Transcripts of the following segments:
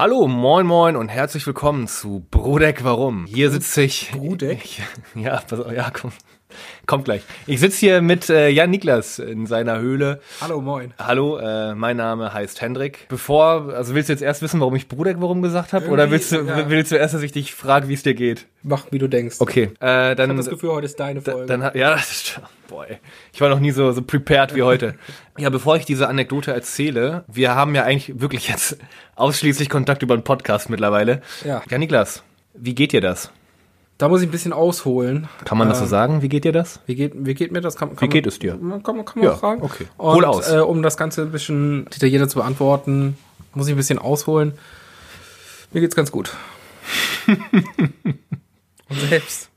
Hallo, moin moin und herzlich willkommen zu Brodeck Warum. Hier sitze ich. Brodeck? Ich, ja, pass auf, ja, komm. Kommt gleich. Ich sitze hier mit äh, Jan Niklas in seiner Höhle. Hallo, moin. Hallo, äh, mein Name heißt Hendrik. Bevor, also willst du jetzt erst wissen, warum ich Brodeck Warum gesagt habe? Oder willst du, ja. willst du erst, dass ich dich frage, wie es dir geht? Mach, wie du denkst. Okay, äh, dann. Ich habe das Gefühl, heute ist deine Folge. Dann, hat- ja, das ist, boah, ey. ich war noch nie so, so prepared wie heute. Ja, bevor ich diese Anekdote erzähle, wir haben ja eigentlich wirklich jetzt ausschließlich Kontakt über einen Podcast mittlerweile. Ja. Ja, Niklas, wie geht dir das? Da muss ich ein bisschen ausholen. Kann man das so Ähm, sagen? Wie geht dir das? Wie geht, wie geht mir das? Kann, kann Wie man, geht es dir? Kann, man- kann man Ja, fragen. okay. Und, Hol aus. Äh, um das Ganze ein bisschen detaillierter zu beantworten, muss ich ein bisschen ausholen. Mir geht's ganz gut. Und selbst.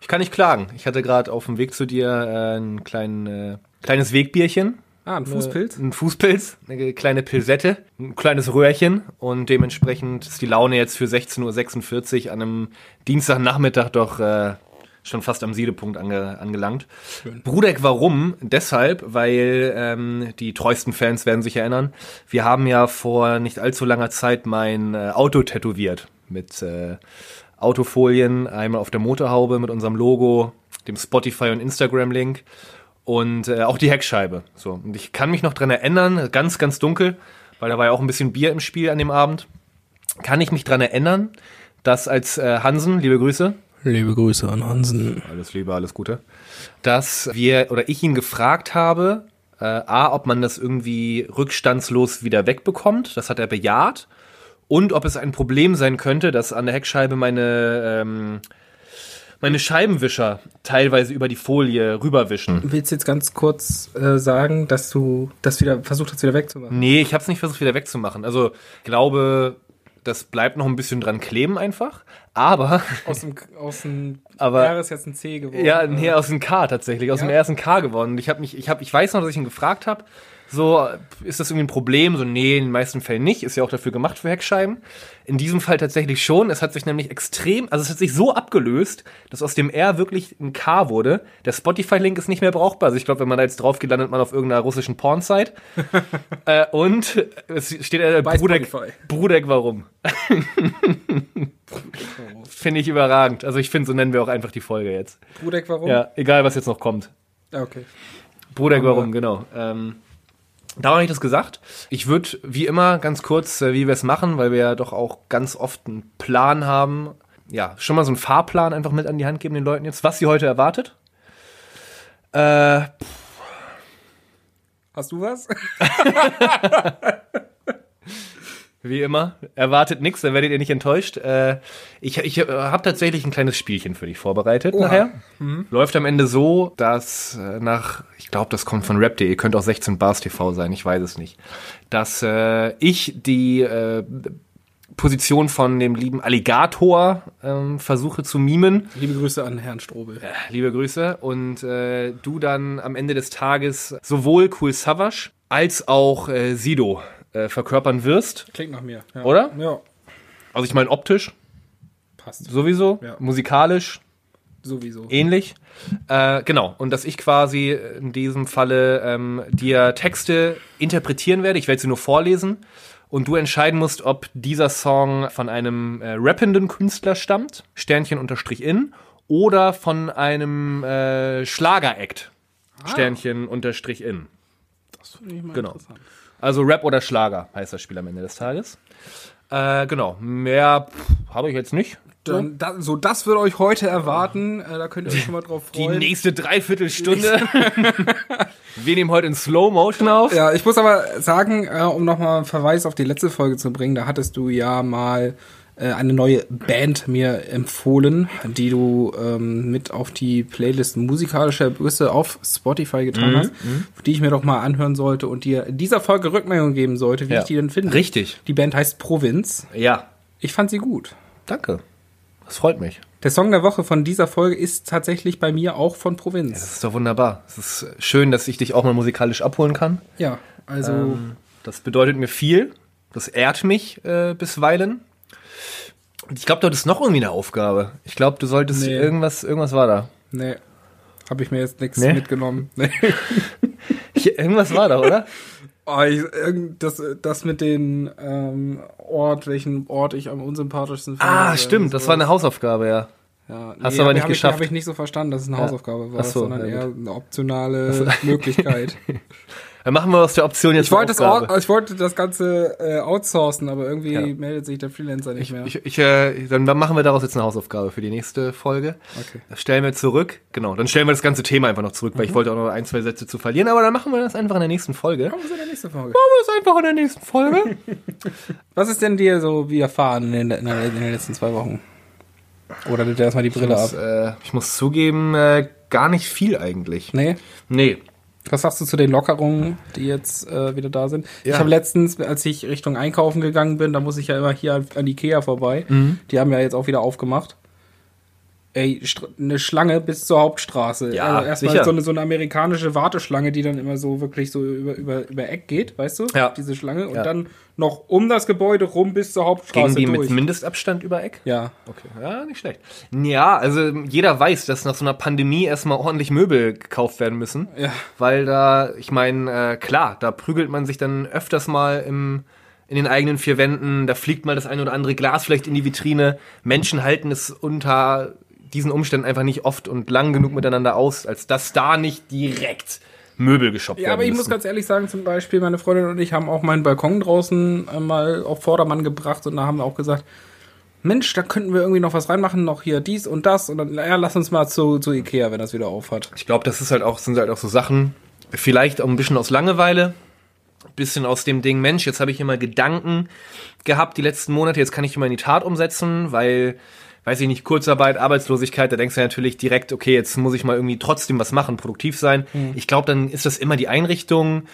Ich kann nicht klagen. Ich hatte gerade auf dem Weg zu dir äh, ein klein, äh, kleines Wegbierchen. Ah, ein Fußpilz? Ein Fußpilz, eine kleine Pilsette, ein kleines Röhrchen und dementsprechend ist die Laune jetzt für 16.46 Uhr an einem Dienstagnachmittag doch äh, schon fast am Siedepunkt ange, angelangt. Brudeck, warum? Deshalb, weil ähm, die treuesten Fans werden sich erinnern, wir haben ja vor nicht allzu langer Zeit mein äh, Auto tätowiert mit äh, Autofolien, einmal auf der Motorhaube mit unserem Logo, dem Spotify und Instagram-Link und äh, auch die Heckscheibe. So. Und ich kann mich noch dran erinnern, ganz, ganz dunkel, weil da war ja auch ein bisschen Bier im Spiel an dem Abend. Kann ich mich dran erinnern, dass als äh, Hansen, liebe Grüße, Liebe Grüße an Hansen. alles Liebe, alles Gute, dass wir oder ich ihn gefragt habe, äh, a, ob man das irgendwie rückstandslos wieder wegbekommt. Das hat er bejaht. Und ob es ein Problem sein könnte, dass an der Heckscheibe meine ähm, meine Scheibenwischer teilweise über die Folie rüberwischen. Willst du jetzt ganz kurz äh, sagen, dass du das wieder versucht hast, wieder wegzumachen? Nee, ich habe es nicht versucht wieder wegzumachen. Also glaube, das bleibt noch ein bisschen dran kleben einfach. Aber Aus dem, aus dem Aber- R ist jetzt ein C geworden. ja, nee, aus dem K tatsächlich, aus Ja? dem ersten K geworden. Und ich habe mich, ich habe, ich weiß noch, dass ich ihn gefragt habe. So, ist das irgendwie ein Problem? So, nee, in den meisten Fällen nicht. Ist ja auch dafür gemacht für Heckscheiben. In diesem Fall tatsächlich schon. Es hat sich nämlich extrem, also es hat sich so abgelöst, dass aus dem R wirklich ein K wurde. Der Spotify-Link ist nicht mehr brauchbar. Also ich glaube, wenn man da jetzt drauf geht, landet man auf irgendeiner russischen Pornsite. äh, und es steht äh, Spotify. Brudeck, warum? Finde ich überragend. Also ich finde, so nennen wir auch einfach die Folge jetzt. Brudeck, warum? Ja, egal was jetzt noch kommt. Ah, Okay. Bruder, Aber- warum, genau. Ähm, da habe ich das gesagt. Ich würde wie immer ganz kurz, äh, wie wir es machen, weil wir ja doch auch ganz oft einen Plan haben, ja, schon mal so einen Fahrplan einfach mit an die Hand geben den Leuten jetzt, was sie heute erwartet. Äh, Hast du was? wie immer, erwartet nichts, dann werdet ihr nicht enttäuscht. Äh, ich ich äh, habe tatsächlich ein kleines Spielchen für dich vorbereitet Oha. nachher. Läuft am Ende so, dass äh, nach, ich glaube, das kommt von rap.de, könnte auch 16 Bars TV sein, ich weiß es nicht, dass äh, ich die äh, Position von dem lieben Alligator ähm, versuche zu mimen. Liebe Grüße an Herrn Strobel. Liebe Grüße. Und äh, du dann am Ende des Tages sowohl Cool Savage als auch Sido äh, verkörpern wirst. Klingt nach mir. Ja. Oder? Ja, Also ich meine optisch passt. sowieso, Ja. musikalisch Sowieso. ähnlich. Äh, genau. Und dass ich quasi in diesem Falle ähm, dir Texte interpretieren werde. Ich werde sie nur vorlesen. Und du entscheiden musst, ob dieser Song von einem äh, rappenden Künstler stammt, Sternchen unterstrich in, oder von einem äh, Schlager-Act, Sternchen unterstrich in. Das finde ich mal Genau. interessant. Also Rap oder Schlager heißt das Spiel am Ende des Tages. Äh, genau. Mehr habe ich jetzt nicht. Dann, da, so, das wird euch heute erwarten. Äh, da könnt ihr euch schon mal drauf Die freuen. nächste Dreiviertelstunde. Wir nehmen heute in Slow Motion auf. Ja, ich muss aber sagen, äh, um nochmal einen Verweis auf die letzte Folge zu bringen, da hattest du ja mal äh, eine neue Band mir empfohlen, die du ähm, mit auf die Playlist musikalischer Grüße auf Spotify getan hast, die ich mir doch mal anhören sollte und dir in dieser Folge Rückmeldung geben sollte, wie Ja. ich die denn finde. Richtig. Die Band heißt Provinz. Ja. Ich fand sie gut. Danke. Das freut mich. Der Song der Woche von dieser Folge ist tatsächlich bei mir auch von Provinz. Das ist doch wunderbar. Es ist schön, dass ich dich auch mal musikalisch abholen kann. Ja, also Ähm, das bedeutet mir viel. Das ehrt mich äh, bisweilen. Ich glaube, du hattest noch irgendwie eine Aufgabe. Ich glaube, du solltest Nee. irgendwas, irgendwas war da. nee, habe ich mir jetzt nichts Nee? mitgenommen. Nee. Ich, irgendwas war da, oder? Oh, ich, das, das mit den ähm, Ort, welchen Ort ich am unsympathischsten finde. Ah, äh, stimmt, das war eine Hausaufgabe, ja. Ja, Hast du aber nicht hab geschafft. Habe ich nicht so verstanden, dass es eine Ja. Hausaufgabe war, so, sondern ja, eher eine optionale Möglichkeit. Dann machen wir aus der Option jetzt Ich wollte, das, ich wollte das Ganze äh, outsourcen, aber irgendwie Ja. meldet sich der Freelancer nicht mehr. Ich, ich, äh, dann machen wir daraus jetzt eine Hausaufgabe für die nächste Folge. Okay. Das stellen wir zurück. Genau, dann stellen wir das ganze Thema einfach noch zurück, weil ich wollte auch noch ein, zwei Sätze zu verlieren, aber dann machen wir das einfach in der nächsten Folge. Kommen wir zu der nächsten Folge. Machen wir das einfach in der nächsten Folge. Was ist denn dir so widerfahren in in, in den letzten zwei Wochen? Oder nimmt er erstmal die ich, Brille muss, ab? äh, ich muss zugeben, äh, gar nicht viel eigentlich. Nee? Nee. Was sagst du zu den Lockerungen, die jetzt äh, wieder da sind? Ja. Ich habe letztens, als ich Richtung Einkaufen gegangen bin, da muss ich ja immer hier an Ikea vorbei. Mhm. Die haben ja jetzt auch wieder aufgemacht. Ey, eine Schlange bis zur Hauptstraße. Ja, also erstmal so eine, so eine amerikanische Warteschlange, die dann immer so wirklich so über, über, über Eck geht, weißt du? Ja. Diese Schlange. Und Ja. dann noch um das Gebäude rum bis zur Hauptstraße Gegen die durch. mit Mindestabstand über Eck? ja. Okay, ja, nicht schlecht. Ja, also jeder weiß, dass nach so einer Pandemie erstmal ordentlich Möbel gekauft werden müssen. Ja. Weil da, ich meine, äh, klar, da prügelt man sich dann öfters mal im, in den eigenen vier Wänden, da fliegt mal das eine oder andere Glas vielleicht in die Vitrine. Menschen halten es unter diesen Umständen einfach nicht oft und lang genug miteinander aus, als dass da nicht direkt Möbel geshoppt Ja, werden aber ich muss müssen. ganz ehrlich sagen, zum Beispiel, meine Freundin und ich haben auch meinen Balkon draußen äh, mal auf Vordermann gebracht und da haben wir auch gesagt, Mensch, da könnten wir irgendwie noch was reinmachen, noch hier dies und das und dann, ja, lass uns mal zu, zu Ikea, wenn das wieder aufhat. Ich glaube, das ist halt auch, sind halt auch so Sachen, vielleicht auch ein bisschen aus Langeweile, ein bisschen aus dem Ding, Mensch, jetzt habe ich hier mal Gedanken gehabt die letzten Monate, jetzt kann ich mal in die Tat umsetzen, weil, weiß ich nicht, Kurzarbeit, Arbeitslosigkeit, da denkst du natürlich direkt, okay, jetzt muss ich mal irgendwie trotzdem was machen, produktiv sein. Ich glaube, dann ist das immer die Einrichtung,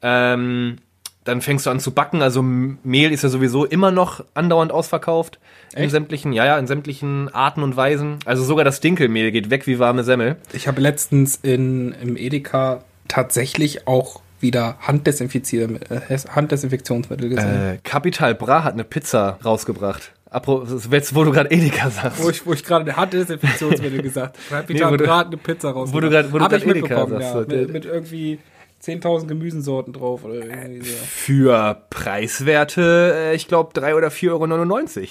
ähm, dann fängst du an zu backen, also Mehl ist ja sowieso immer noch andauernd ausverkauft. In Echt? sämtlichen, ja, ja, in sämtlichen Arten und Weisen. Also sogar das Dinkelmehl geht weg wie warme Semmel. Ich habe letztens in, im Edeka tatsächlich auch wieder Handdesinfizier, äh, Handdesinfektionsmittel gesehen. Äh, Capital Bra hat eine Pizza rausgebracht. Apro, jetzt, wo du gerade Edeka sagst. Wo ich, wo ich gerade Handdesinfektionsmittel gesagt habe. Nee, wo du- Brat eine Pizza raus. wo du ich Edeka sagst, ja. Mit, mit irgendwie 10.000 Gemüsensorten drauf oder irgendwie so. Für Preiswerte, äh, ich glaube, 3 oder 4,99 Euro.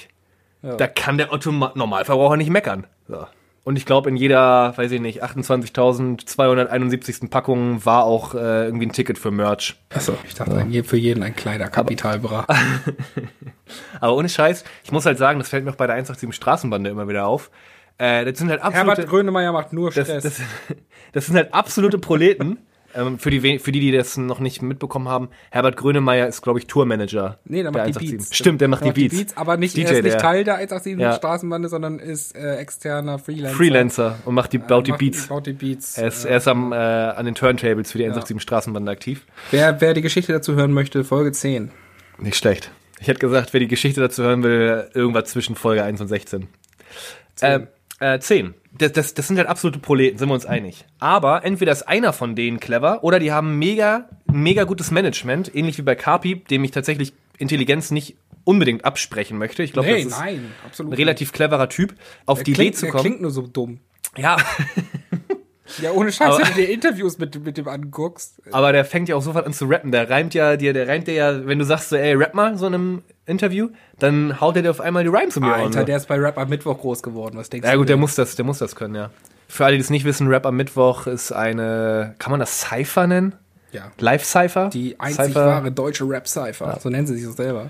Ja. Da kann der Otto Normalverbraucher nicht meckern. So. Und ich glaube, in jeder, weiß ich nicht, 28.271. Packung war auch äh, irgendwie ein Ticket für Merch. Achso, ich dachte, je- für jeden ein kleiner Kapitalbra. Aber ohne Scheiß, ich muss halt sagen, das fällt mir auch bei der 187 Straßenbande immer wieder auf. Äh, das sind halt absolute... Herbert Grönemeyer macht nur das, Stress. das, das sind halt absolute Proleten. ähm, für, die, für die, die das noch nicht mitbekommen haben, Herbert Grönemeyer ist, glaube ich, Tourmanager. nee, der der macht die 187. Beats. Stimmt, der macht die Beats. aber nicht, DJ, er ist nicht der- Teil der 187 Ja. Straßenbande, sondern ist äh, externer Freelancer. Freelancer und macht die, baut die Macht- Beats. Baut die Beats. Er ist, er ist am, äh, an den Turntables für die 187 Straßenbande aktiv. wer, wer die Geschichte dazu hören möchte, Folge 10. Nicht schlecht. Ich hätte gesagt, wer die Geschichte dazu hören will, irgendwas zwischen Folge 1 und 16. Äh, äh, 10. Das, das, das sind halt absolute Proleten, sind wir uns einig. Aber entweder ist einer von denen clever oder die haben mega, mega gutes Management, ähnlich wie bei Carpi, dem ich tatsächlich Intelligenz nicht unbedingt absprechen möchte. Ich glaube, Nee, das ist nein, ein relativ cleverer Typ, auf Der die klingt, Idee zu der kommen. klingt nur so dumm. Ja, Ja, ohne Scheiß, Aber- wenn du dir Interviews mit, mit dem anguckst. aber der fängt ja auch sofort an zu rappen. Der reimt ja dir, der reimt dir ja, wenn du sagst so, ey, rap mal so in einem Interview, dann haut er dir auf einmal die Rhymes um die Ohren. Alter, so. der ist bei Rap am Mittwoch groß geworden. Was denkst Ja du? gut, der muss das, der muss das können, ja. Für alle, die es nicht wissen, Rap am Mittwoch ist eine, kann man das Cypher nennen? Ja. Live-Cypher? Die einzig Cypher? wahre deutsche Rap-Cypher. So nennen sie sich auch selber.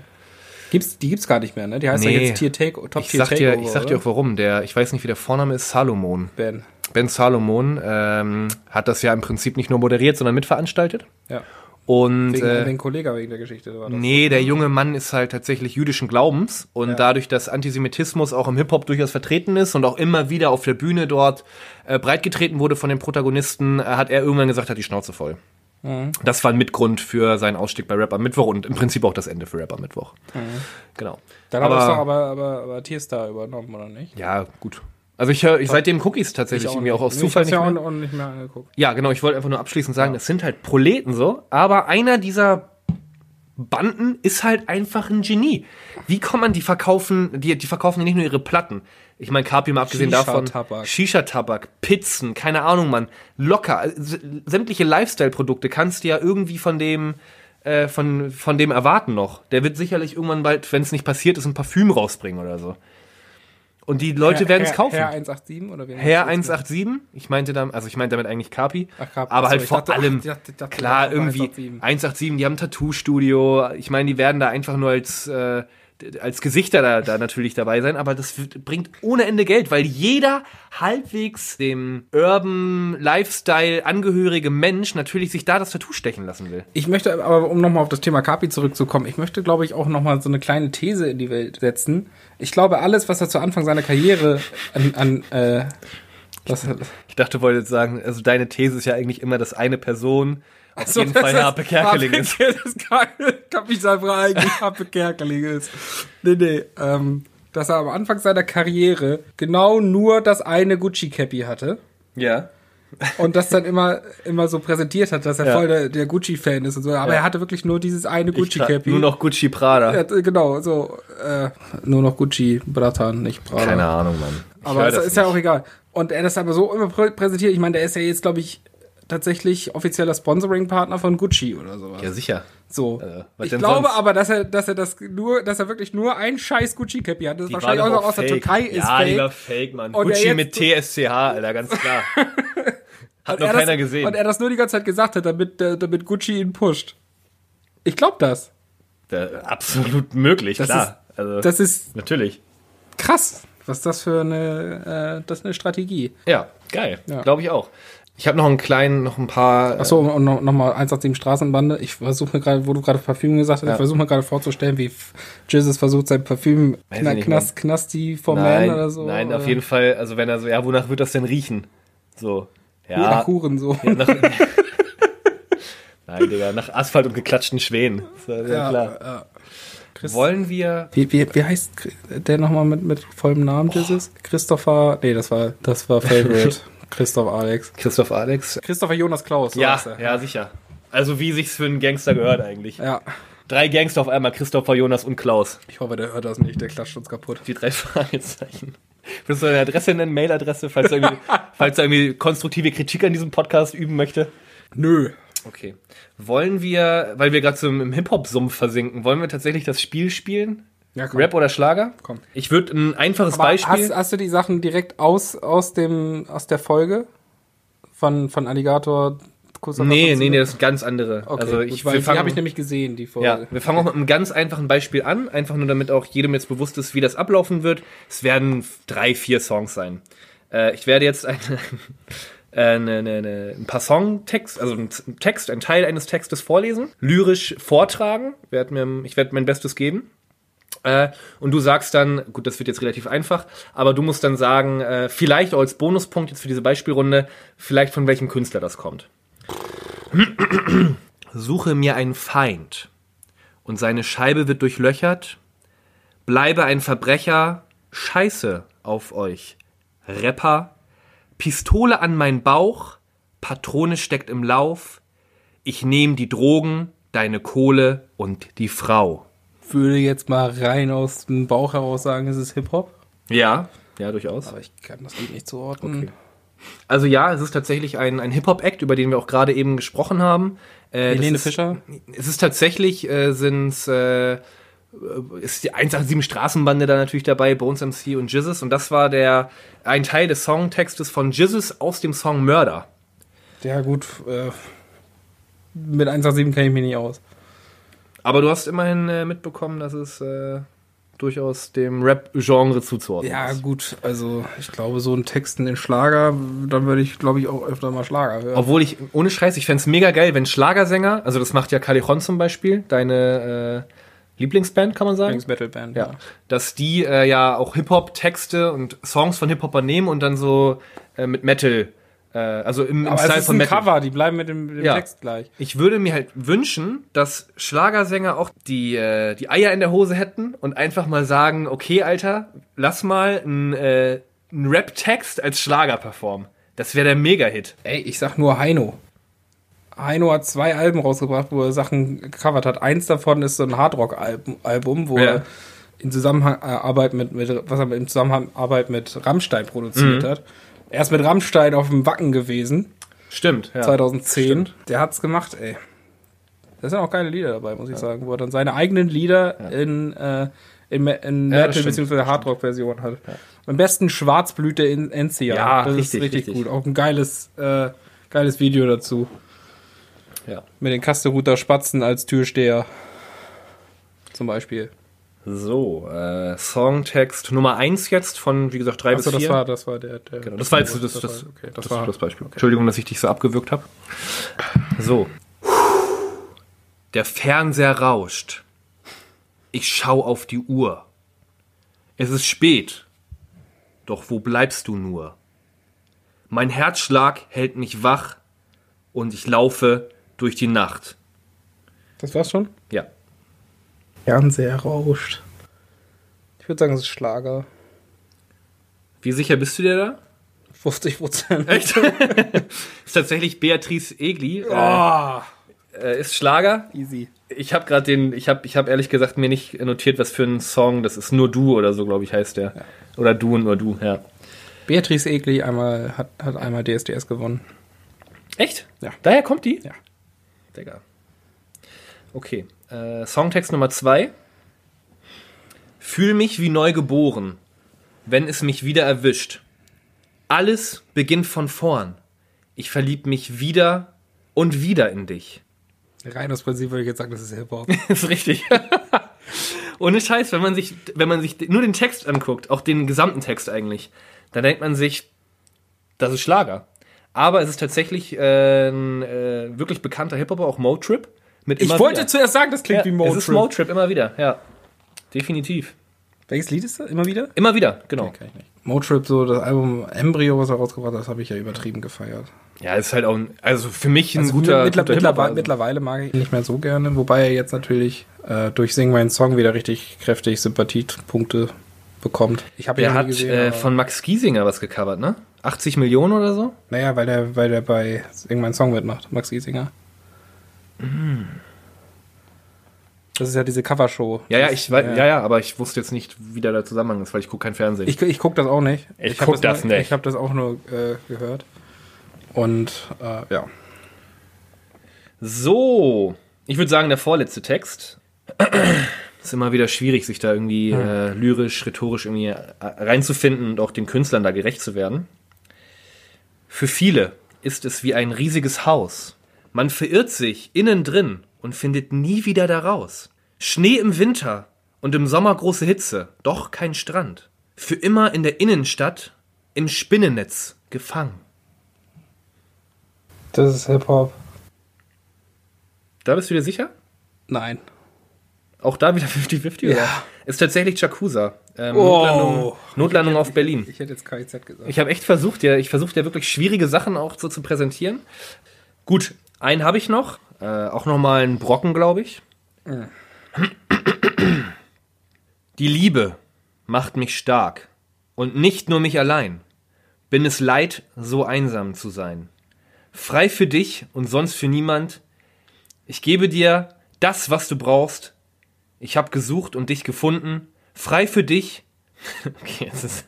Gibt's, die gibt's gar nicht mehr, ne? Die heißt ja Nee. jetzt Tier Take, Top Ich Tier sag dir, Takeover, ich sag dir auch warum. Der, ich weiß nicht, wie der Vorname ist, Salomon. Ben. Ben Salomon ähm, hat das ja im Prinzip nicht nur moderiert, sondern mitveranstaltet. Ja. Und Wegen, äh, wegen Kollege wegen der Geschichte war das. Nee, der junge Mann ist halt tatsächlich jüdischen Glaubens und Ja. dadurch, dass Antisemitismus auch im Hip-Hop durchaus vertreten ist und auch immer wieder auf der Bühne dort äh, breitgetreten wurde von den Protagonisten, äh, hat er irgendwann gesagt, hat die Schnauze voll. Mhm. Das war ein Mitgrund für seinen Ausstieg bei Rap am Mittwoch und im Prinzip auch das Ende für Rap am Mittwoch. Genau. Mhm. Dann aber, hat das doch aber, aber, aber Tierstar übernommen, oder nicht? ja, gut. Also ich höre ich, seitdem Cookies tatsächlich irgendwie auch aus Nee, Zufall ich nicht mehr. ja auch, nicht mehr angeguckt. Ja, genau, ich wollte einfach nur abschließend sagen, das sind halt Proleten so, aber einer dieser Banden ist halt einfach ein Genie. Wie kann man die verkaufen, die, die verkaufen ja nicht nur ihre Platten. Ich meine, Carpi mal abgesehen davon. Shisha-Tabak. Shisha-Tabak, Pizzen, keine Ahnung, Mann. Locker. S- Sämtliche Lifestyle-Produkte kannst du ja irgendwie von dem, äh, von, von dem erwarten noch. Der wird sicherlich irgendwann bald, wenn es nicht passiert ist, ein Parfüm rausbringen oder so. Und die Leute werden es kaufen. Herr 187 oder wie Herr 187, ich meinte damit, also ich meinte damit eigentlich Kapi, Ach, Kapi. aber halt vor dachte, ach, allem, ich dachte- ich dachte, klar, irgendwie 187. 187, die haben ein Tattoo-Studio, ich meine, die werden da einfach nur als, äh, als Gesichter da, da natürlich dabei sein, aber das bringt ohne Ende Geld, weil jeder halbwegs dem Urban Lifestyle angehörige Mensch natürlich sich da das Tattoo stechen lassen will. Ich möchte aber, um nochmal auf das Thema Kapi zurückzukommen, ich möchte, glaube ich, auch nochmal so eine kleine These in die Welt setzen. Ich glaube, alles, was er zu Anfang seiner Karriere an, an äh, was, Ich dachte, wollte jetzt sagen, also deine These ist ja eigentlich immer, dass eine Person auf So, jeden Fall das Harpe Kerkeling ist. Das Kapitalfrei eigentlich Harpe Kerkeling ist. Nee, nee, ähm, dass er am Anfang seiner Karriere genau nur das eine Gucci-Cappy hatte. Ja. Und das dann immer, immer so präsentiert hat, dass er Ja. voll der, der Gucci-Fan ist und so. Aber Ja. er hatte wirklich nur dieses eine Gucci-Cappy. Nur noch Gucci Prada. Ja, genau, so, äh, nur noch Gucci, Bratan, nicht Prada. Keine Ahnung, Mann. Ich Aber es ist ja nicht. auch egal. Und er das aber so immer prä- präsentiert. Ich meine, der ist ja jetzt, glaube ich, tatsächlich offizieller Sponsoring-Partner von Gucci oder sowas. Ja, sicher. so. was ich glaube sonst? aber, dass er, dass er das nur, dass er wirklich nur ein scheiß Gucci-Cappy hat. Das ist Die wahrscheinlich auch noch aus der. Türkei ist ja, die war fake. Mann. Und Gucci mit TSCH, Alter, ganz klar. Hat noch er keiner das, gesehen. Und er das nur die ganze Zeit gesagt hat, damit, damit Gucci ihn pusht. Ich glaube das. Ja, absolut möglich, Das klar. also, Das ist natürlich. krass. Was ist das für eine, äh, das ist eine Strategie. Ja, geil. Ja. Glaube ich auch. Ich habe noch einen kleinen, noch ein paar. äh, Achso, und noch, noch mal 187 Straßenbande. Ich versuche mir gerade, wo du gerade Parfüm gesagt hast, Ja. ich versuche mir gerade vorzustellen, wie Jesus versucht, sein Parfüm Kna Knast, Knasti for nein, Man oder so. nein, auf oder jeden Fall. Also wenn er so, ja, wonach wird das denn riechen? So, ja. Nach Huren so. Ja, nach, Nein, Digga, nach Asphalt und geklatschten Schwänen. Ja, ja, klar. ja. Chris- Wollen wir. Wie, wie, wie heißt der nochmal mit, mit vollem Namen, Jesus? Christopher, nee, das war, das war Favorite. Christoph Alex. Christoph Alex? Christopher Jonas Klaus. so Ja, er. ja, sicher. Also wie sich's für einen Gangster gehört eigentlich. Ja. Drei Gangster auf einmal, Christopher, Jonas und Klaus. Ich hoffe, der hört das nicht, der klatscht uns kaputt. Die drei Fragezeichen. Willst du eine Adresse nennen, Mailadresse, falls er irgendwie, falls er irgendwie konstruktive Kritik an diesem Podcast üben möchte? Nö. Okay. Wollen wir, weil wir gerade so im Hip-Hop-Sumpf versinken, wollen wir tatsächlich das Spiel spielen? Ja. Rap oder Schlager? Komm. Ich würde ein einfaches Aber Beispiel. hast, hast du die Sachen direkt aus, aus, dem, aus der Folge von, von Alligator? Kurz nee, nee, nee, das sind ganz andere. Okay, also gut, ich, weil wir die fangen, habe ich nämlich gesehen, die Folge. ja, wir fangen auch mit einem ganz einfachen Beispiel an, einfach nur damit auch jedem jetzt bewusst ist, wie das ablaufen wird. Es werden drei, vier Songs sein. Äh, ich werde jetzt eine, äh, eine, eine, eine, ein paar Songtext, also einen Text, einen Teil eines Textes vorlesen, lyrisch vortragen. Werd mir, ich werde mein Bestes geben. Äh, und du sagst dann, gut, das wird jetzt relativ einfach, aber du musst dann sagen, äh, vielleicht als Bonuspunkt jetzt für diese Beispielrunde, vielleicht von welchem Künstler das kommt. Suche mir einen Feind und seine Scheibe wird durchlöchert. Bleibe ein Verbrecher, Scheiße auf euch. Rapper, Pistole an mein Bauch, Patrone steckt im Lauf. Ich nehm die Drogen, deine Kohle und die Frau. Würde jetzt mal rein aus dem Bauch heraus sagen, es ist Hip-Hop. Ja, ja, durchaus. Aber ich kann das Lied nicht zuordnen. Also ja, es ist tatsächlich ein, ein Hip-Hop-Act, über den wir auch gerade eben gesprochen haben. Äh, Helene ist, Fischer? Es ist tatsächlich, äh, sind's, äh, ist die 187 Straßenbande da natürlich dabei, Bones MC und Jizzes. Und das war der ein Teil des Songtextes von Jizzes aus dem Song Murder. Ja, gut. Äh, mit 187 kenne ich mich nicht aus. Aber du hast immerhin äh, mitbekommen, dass es äh, durchaus dem Rap-Genre zuzuordnen Ja, ist. gut. Also, ich glaube, so ein Texten in Schlager, dann würde ich, glaube ich, auch öfter mal Schlager hören. Obwohl ich, ohne Scheiß, ich fänd's mega geil, wenn Schlagersänger, also das macht ja Callejon zum Beispiel, deine äh, Lieblingsband, kann man sagen? Metal Band. Ja, dass die äh, ja auch Hip-Hop-Texte und Songs von Hip-Hopern nehmen und dann so äh, mit Metal, äh, also im, im Style es ist von ein Metal. Cover, die bleiben mit dem, dem Ja. Text gleich. Ich würde mir halt wünschen, dass Schlagersänger auch die, äh, die Eier in der Hose hätten und einfach mal sagen, okay, Alter, lass mal einen äh, Rap-Text als Schlager performen. Das wäre der Mega-Hit. Ey, ich sag nur Heino. Heino hat zwei Alben rausgebracht, wo er Sachen gecovert hat. Eins davon ist so ein Hardrock-Album, Album, wo Ja. er in Zusammenarbeit mit, mit, was er in Zusammenarbeit mit Rammstein produziert hat. Er ist mit Rammstein auf dem Wacken gewesen, Stimmt, ja. 2010. Der hat's gemacht, ey. Da sind auch geile Lieder dabei, muss ich sagen, wo er dann seine eigenen Lieder in, äh, in, in Ja, Metal- stimmt. bzw. Hardrock-Version hat. Am besten Schwarzblüte in Enzian. Ja, das richtig, ist richtig, richtig. gut. Auch ein geiles, äh, geiles Video dazu. Ja. Mit den Kasteruter Spatzen als Türsteher. Zum Beispiel. So, äh, Songtext Nummer 1 jetzt von, wie gesagt, 3 Achso, bis 4. das war, das war der, der Genau, das war jetzt das, das, das, okay, das, war, das Beispiel. Entschuldigung, dass ich dich so abgewürgt habe. So. Der Fernseher rauscht. Ich schau auf die Uhr. Es ist spät. Doch wo bleibst du nur? Mein Herzschlag hält mich wach und ich laufe durch die Nacht. das war's schon? Ja. Fernseher rauscht. Ich würde sagen, es ist Schlager. Wie sicher bist du dir da? 50 Prozent. Echt? ist tatsächlich Beatrice Egli. Äh, Oh, äh, ist Schlager. easy. Ich habe gerade den, ich habe ich hab ehrlich gesagt mir nicht notiert, was für ein Song, das ist nur du oder so, glaube ich, heißt der. Oder du und nur du, ja. Beatrice Egli einmal, hat, hat einmal DSDS gewonnen. Echt? Ja. Daher kommt die? Ja. Digga. Okay. Äh, Songtext Nummer zwei. Fühl mich wie neu geboren, wenn es mich wieder erwischt. Alles beginnt von vorn. Ich verlieb mich wieder und wieder in dich. Rein aus Prinzip würde ich jetzt sagen, das ist Hip-Hop. Das ist richtig. Ohne Scheiß, wenn man sich, wenn man sich nur den Text anguckt, auch den gesamten Text eigentlich, dann denkt man sich, das ist Schlager. Aber es ist tatsächlich äh, ein äh, wirklich bekannter Hip-Hopper, auch Motrip. Mit Ich wollte wieder. zuerst sagen, das klingt ja, wie Motrip. Es ist Motrip immer wieder, ja. Definitiv. Welches Lied ist das? Immer wieder? Immer wieder, genau. Nicht. Motrip, so das Album Embryo, was er rausgebracht hat, das habe ich ja übertrieben gefeiert. Ja, ist halt auch, ein, also für mich ein Also guter, mittler, guter mittlerweile, Hip-Hopper, also. mittlerweile mag ich ihn nicht mehr so gerne, wobei er jetzt natürlich äh, durch Sing meinen Song wieder richtig kräftig Sympathiepunkte bekommt. Ich habe noch hat nie gesehen, äh, von Max Giesinger was gecovert, ne? 80 Millionen oder so? Naja, weil der, weil der bei Sing meinen Song mitmacht, Max Giesinger. Das ist ja diese Covershow. Ja, ja, Das- ich weiß, ja, ja, aber ich wusste jetzt nicht, wie da der Zusammenhang ist, weil ich gucke kein Fernsehen. Ich, ich gucke das auch nicht. Ich hab guck das nur, nicht. Ich habe das auch nur äh, gehört. Und äh, ja. So, ich würde sagen, der vorletzte Text. ist immer wieder schwierig, sich da irgendwie äh, lyrisch, rhetorisch irgendwie äh, reinzufinden und auch den Künstlern da gerecht zu werden. Für viele ist es wie ein riesiges Haus. Man verirrt sich innen drin und findet nie wieder da raus. Schnee im Winter und im Sommer große Hitze, doch kein Strand. Für immer in der Innenstadt im Spinnennetz gefangen. Das ist Hip-Hop. Da bist du dir sicher? Nein. Auch da wieder 50-50? Ja. Ist tatsächlich Jakuza. Ähm, Oh. Notlandung, Notlandung auf Berlin. Ich hätte jetzt KIZ gesagt. Ich habe echt versucht, ja, ich versuche ja wirklich schwierige Sachen auch so zu präsentieren. Gut, einen habe ich noch. Äh, auch nochmal einen Brocken, glaube ich. Die Liebe macht mich stark. Und nicht nur mich allein. Bin es leid, so einsam zu sein. Frei für dich und sonst für niemand. Ich gebe dir das, was du brauchst. Ich habe gesucht und dich gefunden. Frei für dich. Okay, es ist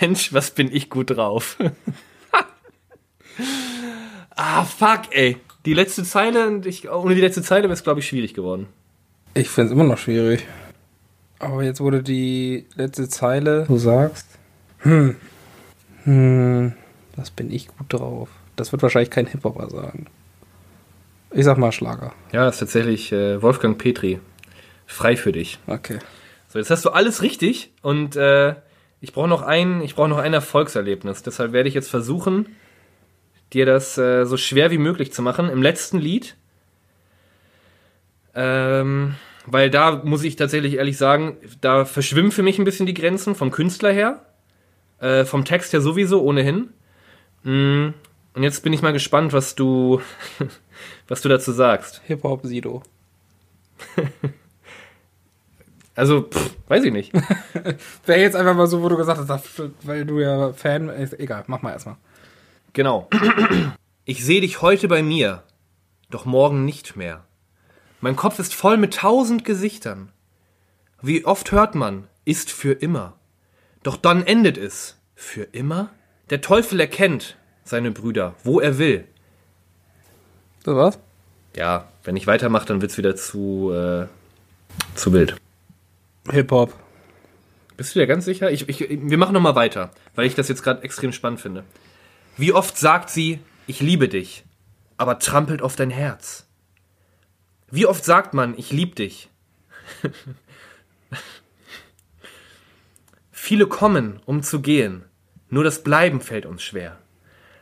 Mensch, was bin ich gut drauf. ah, fuck, ey. Die letzte Zeile, und ich, ohne die letzte Zeile wäre es, glaube ich, schwierig geworden. Ich finde es immer noch schwierig. Aber jetzt wurde die letzte Zeile. Du sagst. Hm. Hm. Das bin ich gut drauf. Das wird wahrscheinlich kein Hip-Hopper sagen. Ich sag mal Schlager. Ja, das ist tatsächlich äh, Wolfgang Petri. Frei für dich. Okay. So, jetzt hast du alles richtig und äh, ich brauche noch ein, ich brauche noch ein Erfolgserlebnis. Deshalb werde ich jetzt versuchen, dir das äh, so schwer wie möglich zu machen. Im letzten Lied, ähm, weil da muss ich tatsächlich ehrlich sagen, da verschwimmen für mich ein bisschen die Grenzen vom Künstler her, äh, vom Text her sowieso ohnehin. Mm, und jetzt bin ich mal gespannt, was du, was du dazu sagst. Hip-Hop Sido. Also, pff, weiß ich nicht. Wäre jetzt einfach mal so, wo du gesagt hast, weil du ja Fan. Egal, mach mal erstmal. Genau. Ich sehe dich heute bei mir, doch morgen nicht mehr. Mein Kopf ist voll mit tausend Gesichtern. Wie oft hört man, ist für immer. Doch dann endet es. Für immer? Der Teufel erkennt seine Brüder, wo er will. Das war's? ja, wenn ich weitermache, dann wird's wieder zu, äh, zu wild. Hip-Hop. Bist du dir ganz sicher? Ich, ich, wir machen noch mal weiter, weil ich das jetzt gerade extrem spannend finde. Wie oft sagt sie, ich liebe dich, aber trampelt auf dein Herz? Wie oft sagt man, ich lieb dich? viele kommen, um zu gehen, nur das Bleiben fällt uns schwer.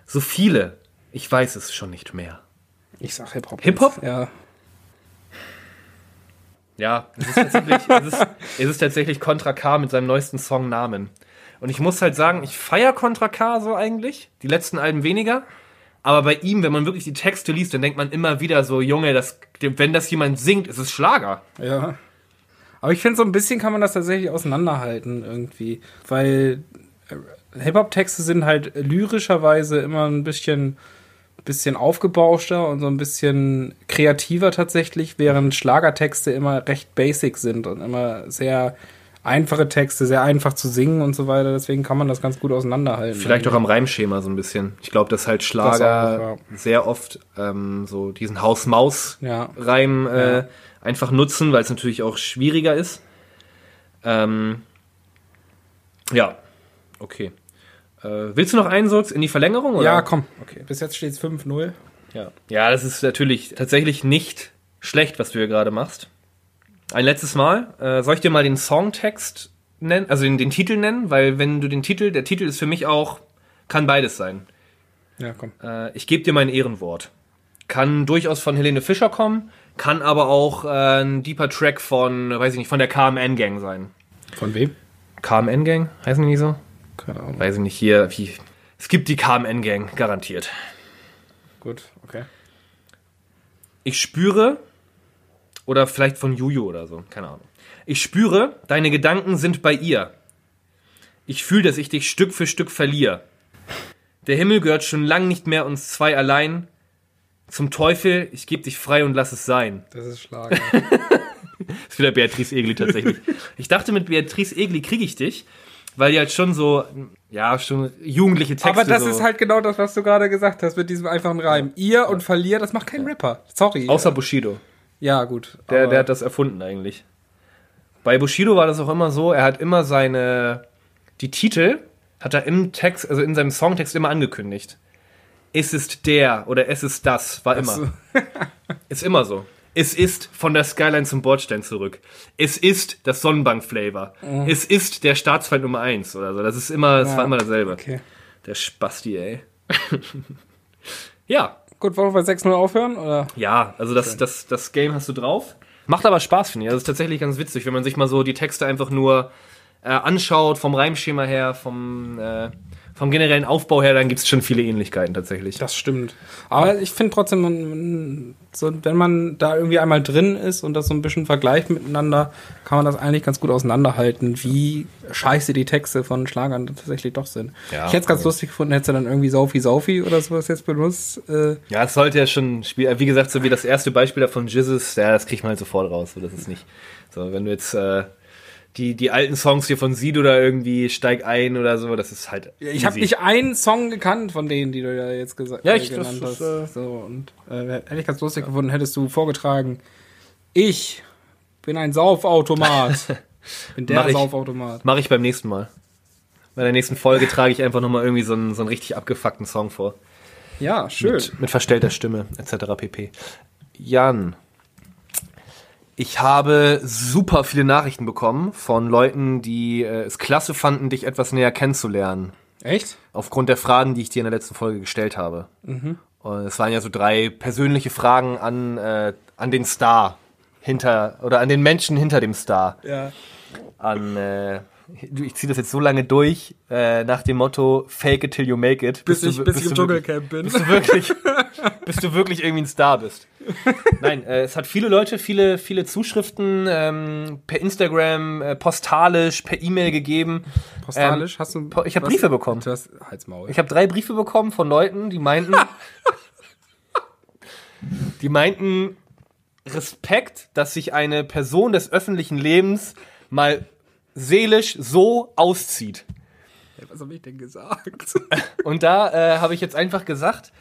So viele, ich weiß es schon nicht mehr. Ich sag Hip-Hop. Hip-Hop? Ja. Ja, es ist tatsächlich, es ist, es ist tatsächlich Contra K mit seinem neuesten Song Namen. Und ich muss halt sagen, ich feier Contra K so eigentlich, die letzten Alben weniger. Aber bei ihm, wenn man wirklich die Texte liest, dann denkt man immer wieder so, Junge, das, wenn das jemand singt, ist es Schlager. Ja. Aber ich finde, so ein bisschen kann man das tatsächlich auseinanderhalten irgendwie. Weil äh, Hip-Hop-Texte sind halt lyrischerweise immer ein bisschen, bisschen aufgebauschter und so ein bisschen kreativer tatsächlich, während Schlagertexte immer recht basic sind und immer sehr einfache Texte, sehr einfach zu singen und so weiter. Deswegen kann man das ganz gut auseinanderhalten. Vielleicht auch am Reimschema so ein bisschen. Ich glaube, dass halt Schlager auch, sehr oft ähm, so diesen Haus-Maus-Reim Ja. äh, Ja. einfach nutzen, weil es natürlich auch schwieriger ist. Ähm, ja, okay. Äh, willst du noch einen so in die Verlängerung? Oder? Ja, komm. Okay. Bis jetzt steht es 5-0. Ja. ja, das ist natürlich tatsächlich nicht schlecht, was du hier gerade machst. Ein letztes Mal. Äh, soll ich dir mal den Songtext nennen, also den, den Titel nennen? Weil wenn du den Titel, der Titel ist für mich auch, kann beides sein. Ja, komm. Äh, ich gebe dir mein Ehrenwort. Kann durchaus von Helene Fischer kommen, kann aber auch äh, ein deeper Track von, weiß ich nicht, von der KMN Gang sein. Von wem? KMN Gang? Heißen die nicht so? Keine Ahnung. Weiß ich nicht, hier, wie. Es gibt die KMN Gang, garantiert. Gut, okay. Ich spüre, oder vielleicht von Juju oder so, keine Ahnung. Ich spüre, deine Gedanken sind bei ihr. Ich fühle, dass ich dich Stück für Stück verliere. Der Himmel gehört schon lang nicht mehr uns zwei allein. Zum Teufel, ich geb dich frei und lass es sein. Das ist Schlager. ist wieder Beatrice Egli tatsächlich. Ich dachte, mit Beatrice Egli kriege ich dich, weil die halt schon so, ja, schon jugendliche Texte Aber das so, ist halt genau das, was du gerade gesagt hast mit diesem einfachen Reim. Ihr und verlier, das macht kein Rapper. Sorry. Außer Bushido. Ja, gut. Der, der hat das erfunden eigentlich. Bei Bushido war das auch immer so, er hat immer seine, die Titel hat er im Text, also in seinem Songtext immer angekündigt. Es ist der oder es ist das, war immer. so. Ist immer so. Es ist von der Skyline zum Bordstein zurück. Es ist das Sonnenbank-Flavor. Es ist der Staatsfeind Nummer eins oder so. Das ist immer, das Ja, war immer dasselbe. Okay. Der Spasti, ey. ja, Gut, wollen wir bei 6-0 aufhören? Oder? ja, also das, das, das Game hast du drauf. Macht aber Spaß, finde ich. Also es ist tatsächlich ganz witzig, wenn man sich mal so die Texte einfach nur äh, anschaut, vom Reimschema her, vom, äh, vom generellen Aufbau her, dann gibt es schon viele Ähnlichkeiten tatsächlich. Das stimmt. Aber ich finde trotzdem, man- man- so, wenn man da irgendwie einmal drin ist und das so ein bisschen vergleicht miteinander, kann man das eigentlich ganz gut auseinanderhalten, wie scheiße die Texte von Schlagern tatsächlich doch sind. Ja, ich hätte es ganz okay. lustig gefunden, hätte dann irgendwie Saufi Saufi oder sowas jetzt benutzt. Äh, Ja, es sollte ja schon wie gesagt, so wie das erste Beispiel da von Jizzes, ja, das kriegt man halt sofort raus. So, das ist nicht. So, wenn du jetzt äh, die, die alten Songs hier von Sido da irgendwie steig ein oder so, das ist halt. ich habe easy. nicht einen Song gekannt von denen, die du ja jetzt gesagt Ja, äh, ich- das genannt ist, hast. äh, so, und äh, hätte ich ganz lustig gefunden, hättest du vorgetragen, ich bin ein Saufautomat. bin der Mach ich. Saufautomat. Mache ich beim nächsten Mal. Bei der nächsten Folge trage ich einfach nochmal irgendwie so einen, so einen richtig abgefuckten Song vor. Ja, schön. Mit, mit verstellter Stimme, etc. pp. Jan. Ich habe super viele Nachrichten bekommen von Leuten, die äh, es klasse fanden, dich etwas näher kennenzulernen. Echt? Aufgrund der Fragen, die ich dir in der letzten Folge gestellt habe. Und es waren ja so drei persönliche Fragen an, äh, an den Star hinter, oder an den Menschen hinter dem Star. Ja. An, äh, ich ziehe das jetzt so lange durch, äh, nach dem Motto Fake it till you make it. Bis du- ich, bis ich im du wirklich- Dschungelcamp bin. bis du wirklich, bis du wirklich irgendwie ein Star bist. Nein, äh, es hat viele Leute, viele, viele Zuschriften ähm, per Instagram, äh, postalisch, per E-Mail gegeben. Postalisch? Ähm, hast du. po- ich hab was- Briefe bekommen. Du hast Halsmaul. Ich habe drei Briefe bekommen von Leuten, die meinten, die meinten Respekt, dass sich eine Person des öffentlichen Lebens mal seelisch so auszieht. Hey, was habe ich denn gesagt? Und da äh, habe ich jetzt einfach gesagt,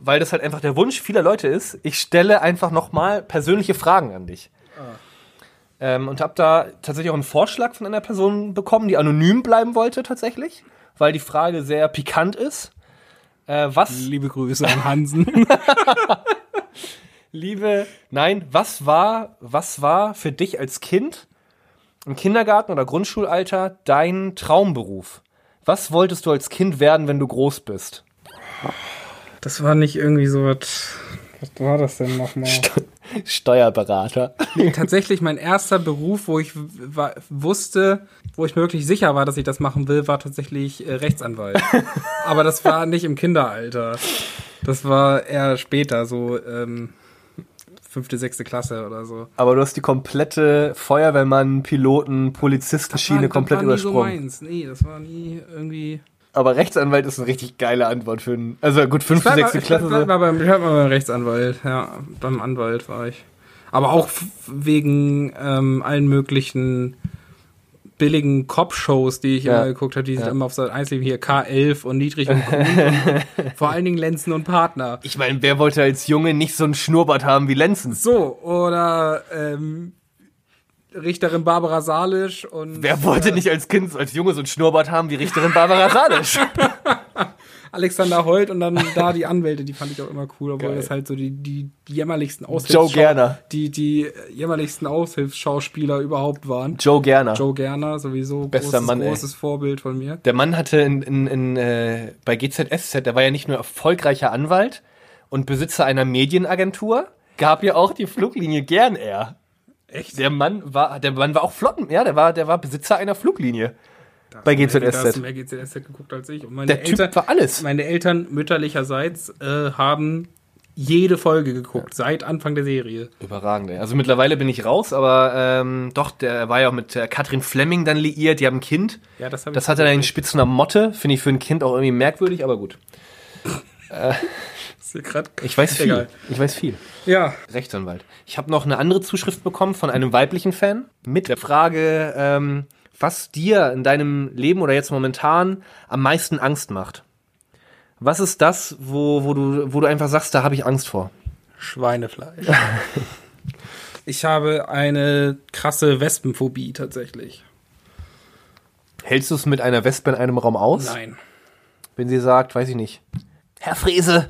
weil das halt einfach der Wunsch vieler Leute ist, ich stelle einfach nochmal persönliche Fragen an dich. Ähm, und habe da tatsächlich auch einen Vorschlag von einer Person bekommen, die anonym bleiben wollte tatsächlich, weil die Frage sehr pikant ist. Äh, was, Liebe Grüße an Hansen. liebe, nein, was war, was war für dich als Kind im Kindergarten oder Grundschulalter dein Traumberuf? Was wolltest du als Kind werden, wenn du groß bist? Das war nicht irgendwie so was. Was war das denn nochmal? Steuerberater. Nee, tatsächlich mein erster Beruf, wo ich wusste, wo ich mir wirklich sicher war, dass ich das machen will, war tatsächlich äh, Rechtsanwalt. Aber das war nicht im Kinderalter. Das war eher später, so ähm, fünfte, sechste Klasse oder so. Aber du hast die komplette Feuerwehrmann, Piloten, Polizistenschiene War- komplett das war nie so übersprungen. meins. Nee, das war nie irgendwie. Aber Rechtsanwalt ist eine richtig geile Antwort für einen. Also gut, fünfte, Bleib sechste ich Klasse. bleib So. mal beim, Rechtsanwalt, ja, beim Anwalt war ich. Aber auch wegen ähm, allen möglichen billigen Cop-Shows, die ich Ja. immer geguckt habe, die sind Ja. immer auf Seite 1 liefen, hier K11 und Niedrig und Grün und vor allen Dingen Lenzen und Partner. Ich meine, wer wollte als Junge nicht so einen Schnurrbart haben wie Lenzen? So, oder ähm, Richterin Barbara Salisch und Wer wollte nicht als Kind, als Junge so einen Schnurrbart haben wie Richterin Barbara Salisch? Alexander Holt und dann da die Anwälte, die fand ich auch immer cool, obwohl Geil. das halt so die, die, die jämmerlichsten Joe Aushilfsschau- Gerner. Die, die jämmerlichsten Aushilfsschauspieler überhaupt waren. Joe Gerner. Joe Gerner, sowieso Bester großes, Mann, großes Vorbild von mir. Der Mann hatte in, in, in, äh, bei GZSZ, der war ja nicht nur erfolgreicher Anwalt und Besitzer einer Medienagentur, gab ja auch die Fluglinie Gern Air. Echt? Der Mann war, der Mann war auch Flotten, ja, der war, der war Besitzer einer Fluglinie. Bei Da hast GZSZ. du mehr GZSZ geguckt als ich. Und meine Der Typ Eltern, war alles. Meine Eltern mütterlicherseits äh, haben jede Folge geguckt, seit Anfang der Serie. Überragend, ey. Also mittlerweile bin ich raus, aber ähm, doch, der war ja auch mit äh, Katrin Fleming dann liiert, die haben ein Kind. Ja, das Das hatte dann den Spitznamen Motte, finde ich für ein Kind auch irgendwie merkwürdig, aber gut. Grad Ich weiß viel. Egal. Ich weiß viel. Ja, Rechtsanwalt. Ich habe noch eine andere Zuschrift bekommen von einem weiblichen Fan mit der Frage, ähm, was dir in deinem Leben oder jetzt momentan am meisten Angst macht. Was ist das, wo, wo, du, wo du einfach sagst, da habe ich Angst vor? Schweinefleisch. ich habe eine krasse Wespenphobie tatsächlich. Hältst du es mit einer Wespe in einem Raum aus? Nein. Wenn sie sagt, weiß ich nicht. Herr Frese,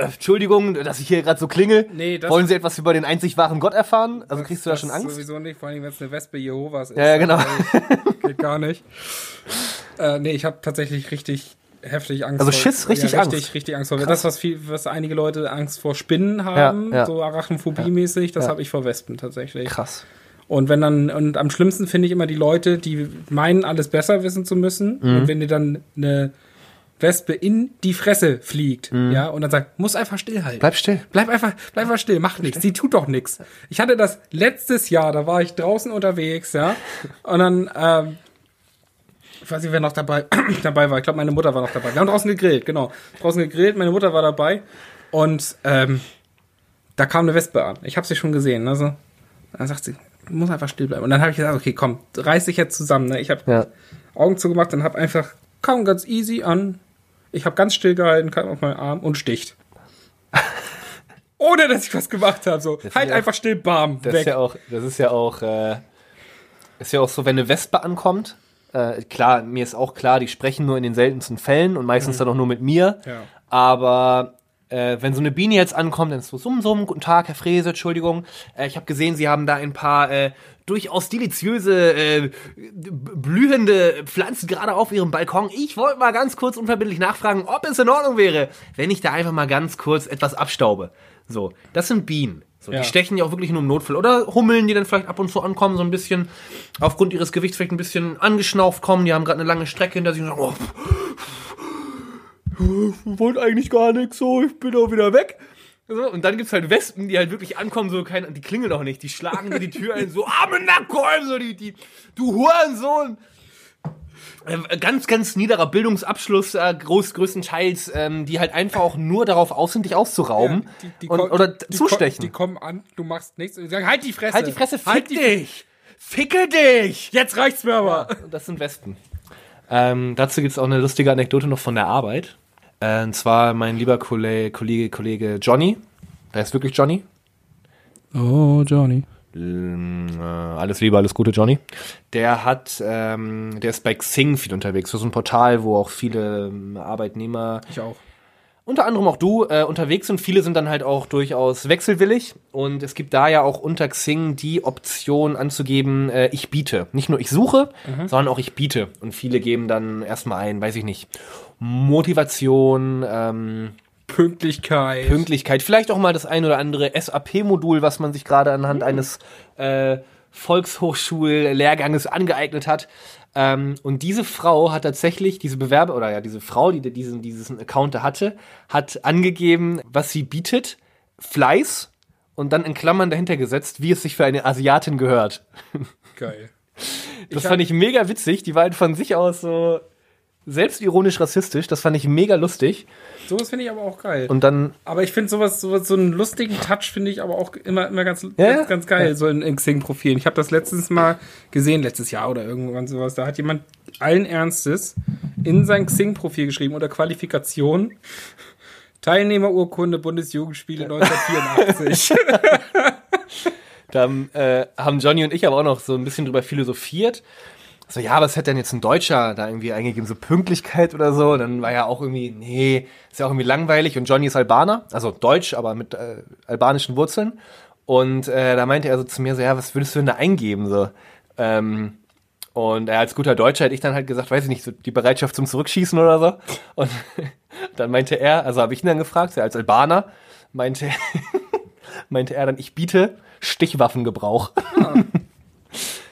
äh, Entschuldigung, dass ich hier gerade so klingel. Nee, das- Wollen Sie etwas über den einzig wahren Gott erfahren? Also kriegst du da schon Angst? Sowieso nicht, vor allem wenn es eine Wespe Jehovas ist. Ja, ja, genau. Also, Geht gar nicht. Äh, nee, ich habe tatsächlich richtig heftig Angst Also vor. Schiss, richtig ja, Angst. Richtig, richtig Angst vor. Das, was, viel, was einige Leute Angst vor Spinnen haben, Ja, ja. so Arachnophobie-mäßig, das habe ich vor Wespen tatsächlich. Krass. Und wenn dann, und am schlimmsten finde ich immer die Leute, die meinen, alles besser wissen zu müssen. Mhm. Und wenn dir dann eine Wespe in die Fresse fliegt, ja, und dann sagt, muss einfach stillhalten. Mhm. Bleib still. Bleib einfach, bleib einfach still, mach nichts. Sie tut doch nichts. Ich hatte das letztes Jahr, da war ich draußen unterwegs, ja. Und dann, ähm, ich weiß nicht, wer noch dabei, dabei war. Ich glaube, meine Mutter war noch dabei. Wir haben draußen gegrillt, genau. Draußen gegrillt, meine Mutter war dabei. Und ähm, da kam eine Wespe an. Ich habe sie schon gesehen. Also, dann sagt sie, du musst einfach still bleiben. Und dann habe ich gesagt, okay, komm, reiß dich jetzt zusammen. Ne? Ich habe Ja. Augen zugemacht und habe einfach, kam ganz easy an. Ich habe ganz still gehalten, kam auf meinen Arm und sticht. Ohne dass ich was gemacht habe. So, halt ja- einfach still, bam, Das weg. ist ja auch, das ist ja auch, äh, ist ja auch so, wenn eine Wespe ankommt. Äh, klar, mir ist auch klar, die sprechen nur in den seltensten Fällen und meistens dann auch nur mit mir. Ja. Aber äh, wenn so eine Biene jetzt ankommt, dann ist so summ, summ, guten Tag, Herr Frese, Entschuldigung. Äh, ich habe gesehen, Sie haben da ein paar äh, durchaus deliziöse, äh, blühende Pflanzen gerade auf Ihrem Balkon. Ich wollte mal ganz kurz unverbindlich nachfragen, ob es in Ordnung wäre, wenn ich da einfach mal ganz kurz etwas abstaube. So, das sind Bienen. So, Ja. Die stechen ja auch wirklich nur im Notfall. Oder Hummeln, die dann vielleicht ab und zu ankommen, so ein bisschen aufgrund ihres Gewichts vielleicht ein bisschen angeschnauft kommen. Die haben gerade eine lange Strecke hinter sich und sagen, oh, ich wollte eigentlich gar nichts, so, ich bin auch wieder weg. So, und dann gibt's halt Wespen, die halt wirklich ankommen, so kein, die klingeln auch nicht, die schlagen dir die Tür ein, so, arme Nackholm, so, die, die, du Hurensohn. Äh, ganz, ganz niederer Bildungsabschluss, äh, groß, größtenteils, ähm, die halt einfach auch nur darauf aus sind, dich auszurauben Die- die und, kommen- oder die, zustechen. Die, die kommen an, du machst nichts und die sagen, halt die Fresse. halt die Fresse, fick halt die dich! Ficke dich! Jetzt reicht's mir aber. Und das sind Wespen. Ähm, dazu gibt es auch eine lustige Anekdote noch von der Arbeit. Äh, und zwar mein lieber Kollege, Kollege, Kollege Johnny. Der ist wirklich Johnny. Oh, Johnny. Ähm, äh, alles Liebe, alles Gute, Johnny. Der hat, ähm, der ist bei Xing viel unterwegs. Das ist ein Portal, wo auch viele ähm, Arbeitnehmer Ich auch. unter anderem auch du äh, unterwegs sind. Viele sind dann halt auch durchaus wechselwillig und es gibt da ja auch unter Xing die Option anzugeben, äh, ich biete. Nicht nur ich suche, sondern auch ich biete. Und viele geben dann erstmal ein, weiß ich nicht, Motivation, ähm, Pünktlichkeit. Pünktlichkeit, vielleicht auch mal das ein oder andere SAP-Modul, was man sich gerade anhand eines äh, Volkshochschullehrganges angeeignet hat. Ähm, und diese Frau hat tatsächlich, diese Bewerber, oder ja, diese Frau, die diesen, diesen Account da hatte, hat angegeben, was sie bietet, Fleiß und dann in Klammern dahinter gesetzt, wie es sich für eine Asiatin gehört. Geil. Das hab- fand ich mega witzig. Die war halt von sich aus so selbstironisch rassistisch. Das fand ich mega lustig. Sowas finde ich aber auch geil. Und dann aber ich finde sowas, sowas, so einen lustigen Touch finde ich aber auch immer, immer ganz, Ja, ganz, ganz geil, ja. so in, in Xing-Profilen. Ich habe das letztens mal gesehen, letztes Jahr oder irgendwann sowas. Da hat jemand allen Ernstes in sein Xing-Profil geschrieben unter Qualifikation Teilnehmerurkunde Bundesjugendspiele 1984. Da äh, haben Johnny und ich aber auch noch so ein bisschen drüber philosophiert. So, ja, was hätte denn jetzt ein Deutscher da irgendwie eingegeben? So Pünktlichkeit oder so? Und dann war ja auch irgendwie, nee, ist ja auch irgendwie langweilig. Und Johnny ist Albaner, also Deutsch, aber mit äh, albanischen Wurzeln. Und äh, da meinte er so zu mir so, ja, was würdest du denn da eingeben? So, ähm, und er als guter Deutscher hätte ich dann halt gesagt, weiß ich nicht, so die Bereitschaft zum Zurückschießen oder so. Und dann meinte er, also habe ich ihn dann gefragt, so als Albaner, meinte, meinte er dann, ich biete Stichwaffengebrauch.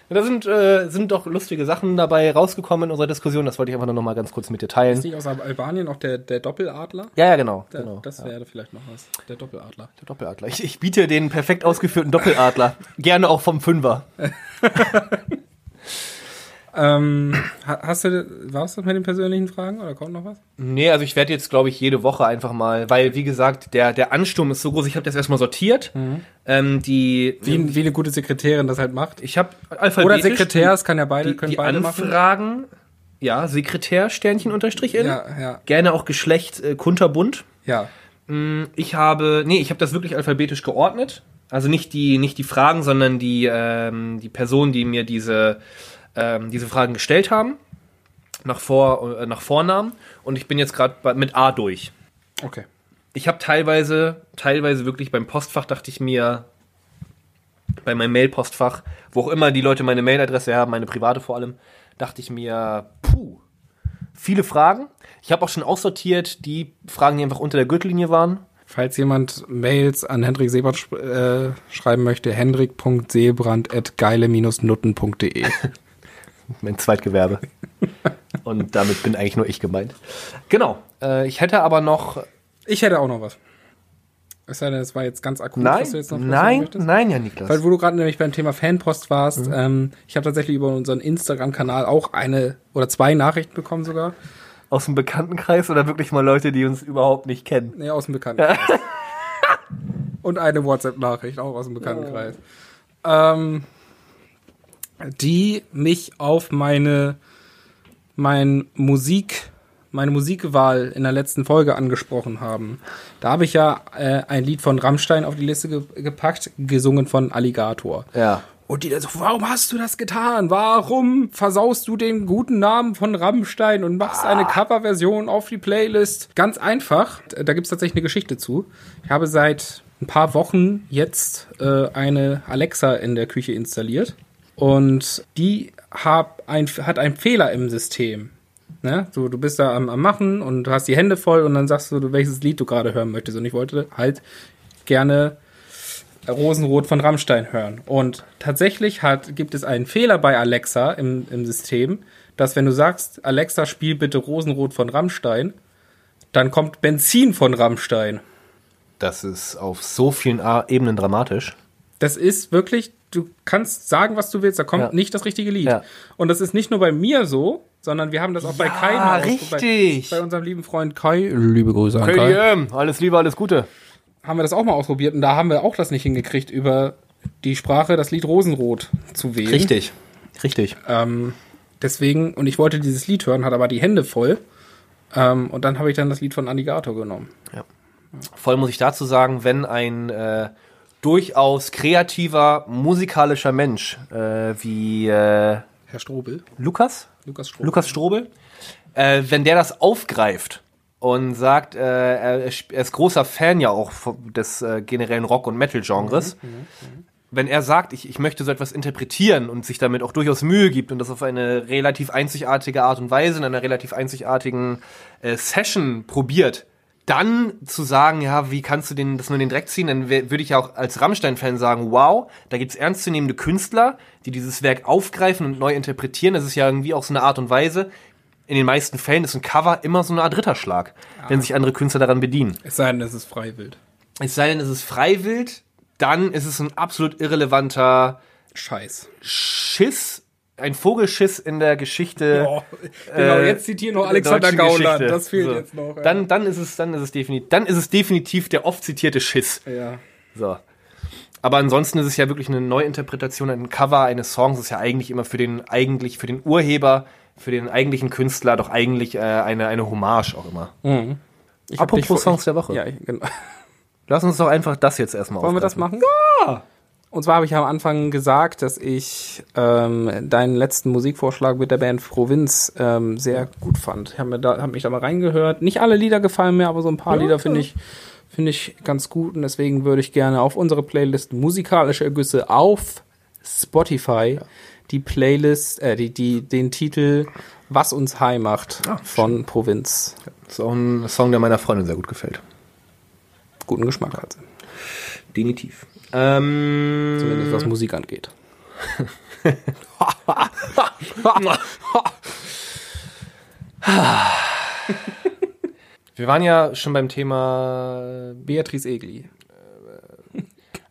Da sind, äh, sind doch lustige Sachen dabei rausgekommen in unserer Diskussion. Das wollte ich einfach nur noch mal ganz kurz mit dir teilen. Ist nicht aus Albanien auch der, der Doppeladler? Ja, ja, genau. Der, genau. das wäre vielleicht noch was. Der Doppeladler. Der Doppeladler. Ich, ich biete den perfekt ausgeführten Doppeladler. Gerne auch vom Fünfer. Ähm, ha- hast du, war's das mit den persönlichen Fragen oder kommt noch was? Nee, also ich werde jetzt, glaube ich, jede Woche einfach mal, weil, wie gesagt, der, der Ansturm ist so groß. Ich habe das erstmal sortiert. Ähm, die, Wie, wie eine gute Sekretärin das halt macht. ich habe Oder alphabetisch Sekretär, es kann ja beide, die, können die beide machen. Anfragen. Ja, Sekretär, Sternchen, Unterstrich in. Ja, ja, Gerne auch Geschlecht äh, kunterbunt. ja. Ich habe, nee, ich habe das wirklich alphabetisch geordnet. Also nicht die, nicht die Fragen, sondern die, ähm, die Personen, die mir diese, ähm, diese Fragen gestellt haben. Nach, Vor, äh, nach Vornamen. Und ich bin jetzt gerade mit A durch. Okay. Ich habe teilweise, teilweise wirklich beim Postfach dachte ich mir, bei meinem Mail-Postfach, wo auch immer die Leute meine Mailadresse haben, meine private vor allem, dachte ich mir, puh, viele Fragen. Ich habe auch schon aussortiert die Fragen, die einfach unter der Gürtellinie waren. Falls jemand Mails an Hendrik Seebrand äh, schreiben möchte, hendrik.seebrand.geile-nutten.de. Mein Zweitgewerbe. Und damit bin eigentlich nur ich gemeint. Genau. Äh, ich hätte aber noch. Ich hätte auch noch was. Es sei denn, das war jetzt ganz akut, Nein, was du jetzt noch nein, nein, ja, Niklas. Weil wo du gerade nämlich beim Thema Fanpost warst, ähm, ich habe tatsächlich über unseren Instagram-Kanal auch eine oder zwei Nachrichten bekommen sogar. Aus dem Bekanntenkreis oder wirklich mal Leute, die uns überhaupt nicht kennen? Nee, aus dem Bekanntenkreis. Und eine WhatsApp-Nachricht, auch aus dem Bekanntenkreis. Ähm, die mich auf meine, mein Musik, meine Musikwahl in der letzten Folge angesprochen haben. Da habe ich ja äh, ein Lied von Rammstein auf die Liste ge gepackt, gesungen von Alligator. Ja. Und die dann so, warum hast du das getan? Warum versaust du den guten Namen von Rammstein und machst eine Coverversion auf die Playlist? Ganz einfach, da gibt's tatsächlich eine Geschichte zu. Ich habe seit ein paar Wochen jetzt äh, eine Alexa in der Küche installiert und die hab ein, hat einen Fehler im System. Ne? So, du bist da am, am Machen und du hast die Hände voll und dann sagst du, welches Lied du gerade hören möchtest. Und ich wollte halt gerne Rosenrot von Rammstein hören. Und tatsächlich hat, gibt es einen Fehler bei Alexa im, im System, dass wenn du sagst, Alexa, spiel bitte Rosenrot von Rammstein, dann kommt Benzin von Rammstein. Das ist auf so vielen Ebenen dramatisch. Das ist wirklich, du kannst sagen, was du willst, da kommt Ja. nicht das richtige Lied. Ja. Und das ist nicht nur bei mir so, sondern wir haben das auch bei Ja, Kai mal ausprobiert. richtig. Bei, bei unserem lieben Freund Kai, liebe Grüße an Kai, KDM, alles Liebe, alles Gute. haben wir das auch mal ausprobiert und da haben wir auch das nicht hingekriegt, über die Sprache das Lied Rosenrot zu wählen. Richtig. Richtig. Ähm, Deswegen, und ich wollte dieses Lied hören, hatte aber die Hände voll. Ähm, und dann habe ich dann das Lied von Alligator genommen. Voll muss ich dazu sagen, wenn ein äh, durchaus kreativer, musikalischer Mensch äh, wie äh, Herr Strobel. Lukas, Lukas Strobel. Lukas Strobel, äh, wenn der das aufgreift und sagt, äh, er, er ist großer Fan ja auch des äh, generellen Rock- und Metal-Genres, wenn er sagt, ich, ich möchte so etwas interpretieren und sich damit auch durchaus Mühe gibt und das auf eine relativ einzigartige Art und Weise in einer relativ einzigartigen äh, Session probiert, dann zu sagen, ja, wie kannst du den, das nur in den Dreck ziehen, dann würde ich ja auch als Rammstein-Fan sagen, wow, da gibt's ernstzunehmende Künstler, die dieses Werk aufgreifen und neu interpretieren. Das ist ja irgendwie auch so eine Art und Weise. In den meisten Fällen ist ein Cover immer so eine Art Ritterschlag, wenn sich andere Künstler daran bedienen. Es sei denn, es ist freiwild. Es sei denn, es ist freiwillig, dann ist es ein absolut irrelevanter Scheiß. Schiss, ein Vogelschiss in der Geschichte. Oh, genau, äh, jetzt zitieren noch der Alexander Gauland. Geschichte. Das fehlt So. jetzt noch. ja. Dann, dann ist es, dann ist es definitiv, dann ist es definitiv der oft zitierte Schiss. ja. So. Aber ansonsten ist es ja wirklich eine Neuinterpretation, ein Cover eines Songs ist ja eigentlich immer für den, eigentlich für den Urheber, für den eigentlichen Künstler doch eigentlich äh, eine, eine Hommage auch immer. Ich hab Apropos Songs der Woche. Ja, ich- genau. Lass uns doch einfach das jetzt erstmal Wollen wir das aufgreifen. machen? Ja! Und zwar habe ich am Anfang gesagt, dass ich ähm, deinen letzten Musikvorschlag mit der Band Provinz ähm, sehr gut fand. Ich habe mir da, hab mich da mal reingehört. Nicht alle Lieder gefallen mir, aber so ein paar Lieder finde ich, finde ich ganz gut. Und deswegen würde ich gerne auf unsere Playlist Musikalische Ergüsse auf Spotify die Playlist, äh, die, die, den Titel Was uns high macht von Provinz. Das ist auch ein Song, der meiner Freundin sehr gut gefällt. Guten Geschmack hat sie. Definitiv. Ähm, Zumindest was Musik angeht. wir waren ja schon beim Thema Beatrice Egli.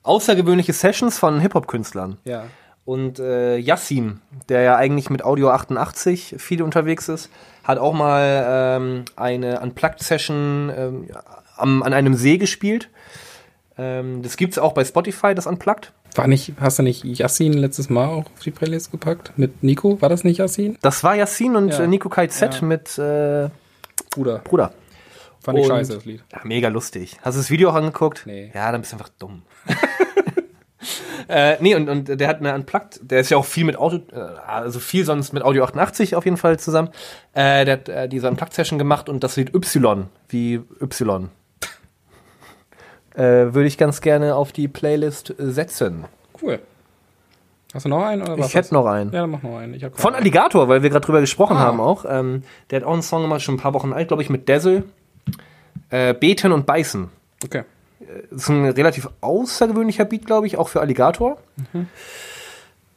außergewöhnliche Sessions von Hip-Hop-Künstlern. Ja. Und äh, Yassin, der ja eigentlich mit Audio 88 viel unterwegs ist, hat auch mal ähm, eine Unplugged-Session ähm, am, an einem See gespielt. Ähm, das gibt's auch bei Spotify, das Unplugged. War nicht, hast du nicht Yassin letztes Mal auch auf die Playlist gepackt? Mit Nico? War das nicht Yassin? Das war Yassin und Ja. äh, Nico Kai Z Ja. mit äh, Bruder. Bruder. Fand ich Und- scheiße, das Lied. Ja, mega lustig. Hast du das Video auch angeguckt? Nee. Ja, dann bist du einfach dumm. äh, nee, und, und der hat eine Unplugged, der ist ja auch viel mit Audio, äh, also viel sonst mit Audio 88 auf jeden Fall zusammen. Äh, der hat äh, diese Unplugged-Session gemacht und das Lied Y, wie Y. äh, Würde ich ganz gerne auf die Playlist äh, setzen. Cool. Hast du noch einen? Oder was Ich hätte noch einen. Ja, dann mach noch einen. Von keinen. Alligator, weil wir gerade drüber gesprochen Ah. haben auch. Ähm, der hat auch einen Song gemacht, schon ein paar Wochen alt, glaube ich, mit Dazzle. Äh, Beten und Beißen. Okay. Das ist ein relativ außergewöhnlicher Beat, glaube ich, auch für Alligator. Mhm.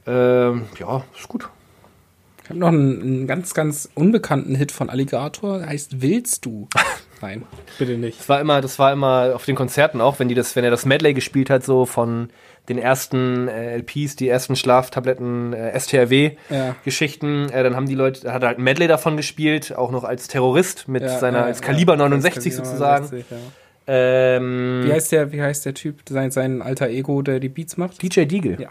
Ähm, ja, ist gut. Ich habe noch einen, einen ganz, ganz unbekannten Hit von Alligator. Der heißt Willst du? Nein, bitte nicht. Das war immer, das war immer auf den Konzerten auch, wenn die das, wenn er das Medley gespielt hat, so von den ersten äh, LPs, die ersten Schlaftabletten, äh, Ja. STRW-Geschichten, äh, dann haben die Leute, hat er halt ein Medley davon gespielt, auch noch als Terrorist mit Ja, seiner ja, als ja. Kaliber 69 Kaliber sozusagen. 69, ja. Ähm, Wie heißt der, wie heißt der Typ, sein, sein alter Ego, der die Beats macht? DJ Deagle. Ja.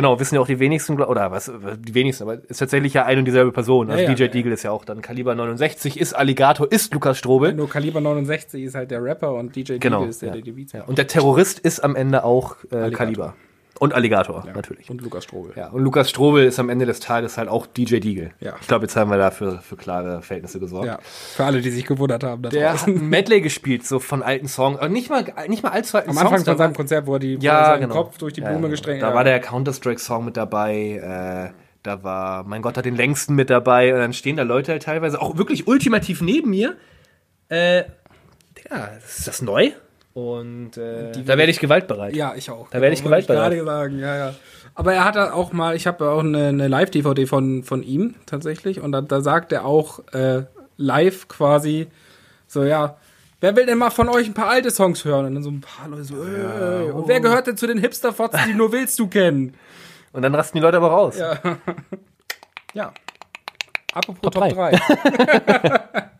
Genau, wissen ja auch die wenigsten, oder was, die wenigsten, aber ist tatsächlich ja eine und dieselbe Person. Also Ja, ja, DJ ja. Deagle ist ja auch dann Kaliber 69, ist Alligator, ist Lukas Strobel. Nur Kaliber 69 ist halt der Rapper und DJ Genau, Deagle ist der, der die Beats macht. Und der Terrorist ist am Ende auch äh. Kaliber. Und Alligator, Ja. natürlich. Und Lukas Strobel. Ja, und Lukas Strobel ist am Ende des Tages halt auch DJ Deagle. Ja. Ich glaube, jetzt haben wir da für, klare Verhältnisse gesorgt. Ja, für alle, die sich gewundert haben. Da Der hat ein Medley gespielt, so von alten Songs. Aber nicht mal, nicht mal allzu alten Am Songs. Anfang da von seinem Konzert, wo er die, ja, genau. Kopf durch die Ja, Blume genau. gestreckt Da ja. war der Counter-Strike-Song mit dabei. Äh, da war, mein Gott, hat den längsten mit dabei. Und dann stehen da Leute halt teilweise auch wirklich ultimativ neben mir. Äh, Digga, ist das neu? Und äh, da werde ich gewaltbereit. Ja, ich auch. Da werde ich Genau, gewaltbereit. gerade sagen, ja, ja. Aber er hat da auch mal, ich habe auch eine, eine Live-DVD von, von ihm tatsächlich und da, da sagt er auch äh, live quasi so, ja, wer will denn mal von euch ein paar alte Songs hören? Und dann so ein paar Leute so, äh, und wer gehört denn zu den Hipster-Fotzen, die nur willst du kennen? Und dann rasten die Leute aber raus. Ja. ja. Apropos Top Top 3.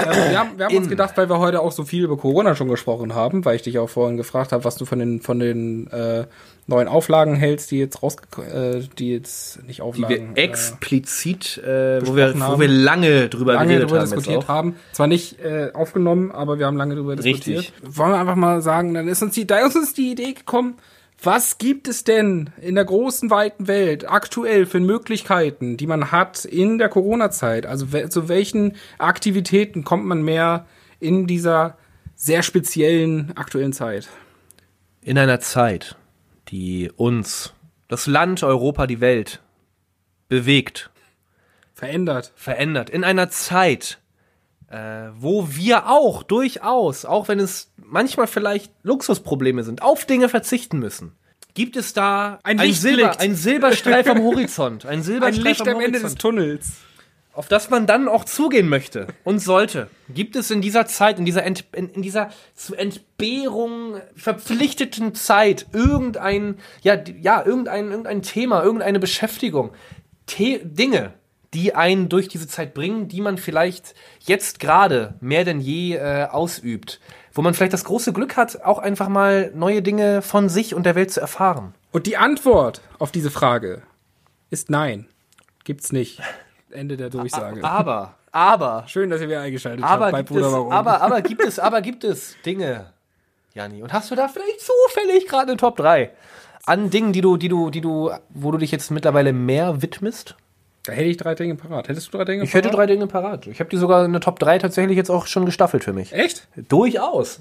Ja, wir haben, wir haben uns gedacht, weil wir heute auch so viel über Corona schon gesprochen haben, weil ich dich auch vorhin gefragt habe, was du von den von den äh, neuen Auflagen hältst, die jetzt rausge äh, die jetzt nicht Die Auflagen wir äh, explizit, äh, wo, wir, besprochen wo haben. wir lange drüber lange geredet darüber haben. diskutiert haben. Zwar nicht äh, aufgenommen, aber wir haben lange darüber diskutiert. Richtig. Wollen wir einfach mal sagen, dann ist uns die, da ist uns die Idee gekommen, was gibt es denn in der großen, weiten Welt aktuell für Möglichkeiten, die man hat in der Corona-Zeit? Also zu welchen Aktivitäten kommt man mehr in dieser sehr speziellen aktuellen Zeit? In einer Zeit, die uns, das Land, Europa, die Welt bewegt, Verändert. verändert. In einer Zeit, äh, wo wir auch durchaus, auch wenn es manchmal vielleicht Luxusprobleme sind, auf Dinge verzichten müssen. Gibt es da Ein ein. Silber, ein Silberstreif am Horizont? Ein Ein Silberstreif Licht am am Ende des Tunnels. auf das man dann auch zugehen möchte und sollte. Gibt es in dieser Zeit, in dieser, Ent, in, in dieser zu Entbehrung verpflichteten Zeit irgendein, ja, ja, irgendein, irgendein Thema, irgendeine Beschäftigung, The Dinge, die einen durch diese Zeit bringen, die man vielleicht jetzt gerade mehr denn je äh, ausübt, wo man vielleicht das große Glück hat, auch einfach mal neue Dinge von sich und der Welt zu erfahren. Und die Antwort auf diese Frage ist nein. Gibt's nicht. Ende der Durchsage. Aber, aber, Schön, dass ihr wieder eingeschaltet aber habt bei Bruder es, Warum. aber, aber gibt es, aber gibt es Dinge, Jani, und hast du da vielleicht zufällig gerade eine Top 3 an Dingen, die du, die du, die du, wo du dich jetzt mittlerweile mehr widmest? Da hätte ich drei Dinge parat. Hättest du drei Dinge Ich hätte parat? drei Dinge parat. Ich habe die sogar in der Top 3 tatsächlich jetzt auch schon gestaffelt für mich. Echt? Durchaus.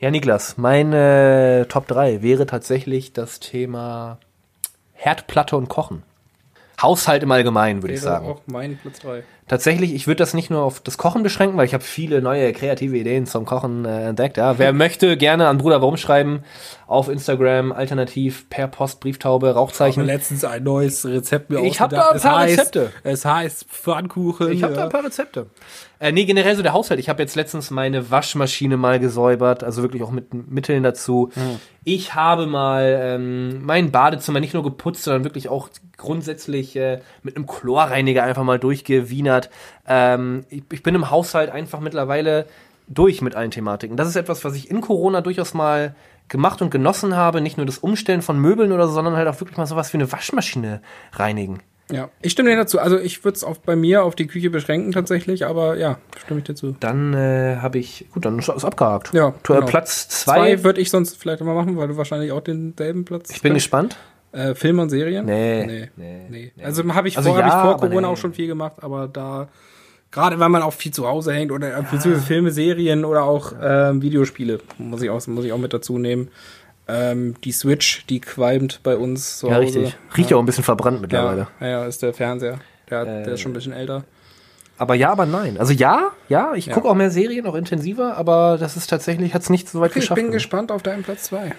Ja, Niklas, meine Top 3 wäre tatsächlich das Thema Herdplatte und Kochen. Haushalt im Allgemeinen, würde ich sagen. auch mein Platz drei. Tatsächlich, ich würde das nicht nur auf das Kochen beschränken, weil ich habe viele neue kreative Ideen zum Kochen äh, entdeckt. Ja. Wer möchte, gerne an Bruder Warum schreiben, auf Instagram, alternativ per Post, Brieftaube, Ich habe Rauchzeichen. letztens ein neues Rezept mir Ich hab ausgedacht. da ein paar es heißt, Rezepte. Es heißt Pfannkuchen. Ich habe da ein paar Rezepte. Äh, nee, generell so der Haushalt. Ich habe jetzt letztens meine Waschmaschine mal gesäubert, also wirklich auch mit Mitteln dazu. Ich habe mal ähm, mein Badezimmer nicht nur geputzt, sondern wirklich auch grundsätzlich äh, mit einem Chlorreiniger einfach mal durchgewienert. Ähm, ich, ich bin im Haushalt einfach mittlerweile durch mit allen Thematiken. Das ist etwas, was ich in Corona durchaus mal gemacht und genossen habe. Nicht nur das Umstellen von Möbeln oder so, sondern halt auch wirklich mal sowas wie eine Waschmaschine reinigen. Ja, ich stimme dir dazu. Also ich würde es auch bei mir auf die Küche beschränken tatsächlich, aber ja, stimme ich dir zu. Dann äh, habe ich, gut, dann ist alles abgehakt. Ja, genau. Platz zwei. Zwei würde ich sonst vielleicht immer machen, weil du wahrscheinlich auch denselben Platz. ich bin gespannt. Äh, Filme und Serien? Nee, Nee. nee, nee. nee. Also habe ich, Also vor, hab ja, ich vor Corona auch schon viel gemacht, aber da, gerade weil man auch viel zu Hause hängt oder äh, beziehungsweise Filme, Serien oder auch ähm, Videospiele, muss ich, auch, muss ich auch mit dazu nehmen. Ähm, die Switch, die qualmt bei uns zu Ja, Hause. richtig. Riecht ja auch ein bisschen verbrannt Ja, mittlerweile. ja, ja, ist der Fernseher. Der, hat, der Äh, ist schon ein bisschen älter. Aber ja, aber nein. Also ja, ja, ich Ja. gucke auch mehr Serien, auch intensiver, aber das ist tatsächlich, hat es nicht so weit Okay, ich geschafft. bin für mich. gespannt auf deinen Platz zwei.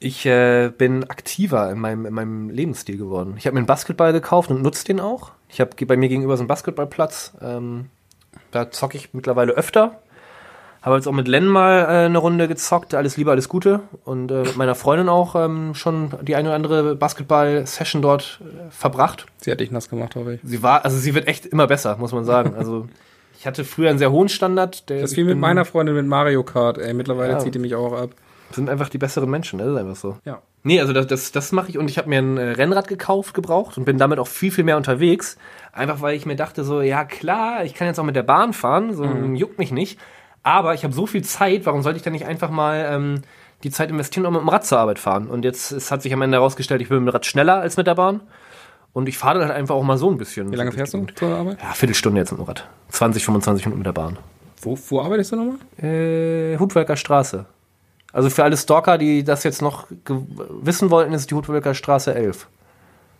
Ich äh, bin aktiver in meinem, in meinem Lebensstil geworden. Ich habe mir einen Basketball gekauft und nutze den auch. Ich habe bei mir gegenüber so einen Basketballplatz. Ähm, da zocke ich mittlerweile öfter. Habe jetzt auch mit Len mal äh, eine Runde gezockt. Alles Liebe, alles Gute. Und äh, mit meiner Freundin auch ähm, schon die eine oder andere Basketball-Session dort äh, verbracht. Sie hat dich nass gemacht, hoffe ich. Sie war, also sie wird echt immer besser, muss man sagen. Also ich hatte früher einen sehr hohen Standard. Das wie mit meiner Freundin mit Mario Kart, ey. Mittlerweile Ja. zieht die mich auch ab. Sind einfach die besseren Menschen, ne? das ist einfach so. Ja. Nee, also das, das, das mache ich und ich habe mir ein äh, Rennrad gekauft, gebraucht und bin damit auch viel, viel mehr unterwegs. Einfach weil ich mir dachte, so, ja klar, ich kann jetzt auch mit der Bahn fahren, so juckt mich nicht. Aber ich habe so viel Zeit, warum sollte ich dann nicht einfach mal ähm, die Zeit investieren und mit dem Rad zur Arbeit fahren? Und jetzt es hat sich am Ende herausgestellt, ich bin mit dem Rad schneller als mit der Bahn. Und ich fahre dann halt einfach auch mal so ein bisschen. Wie lange fährst du zur Arbeit? Ja, Viertelstunde jetzt mit dem Rad. 20, 25 Minuten mit der Bahn. Wo, wo arbeitest du nochmal? Äh, Hutwelker Straße. Also für alle Stalker, die das jetzt noch wissen wollten, ist die Hutwelker Straße 11.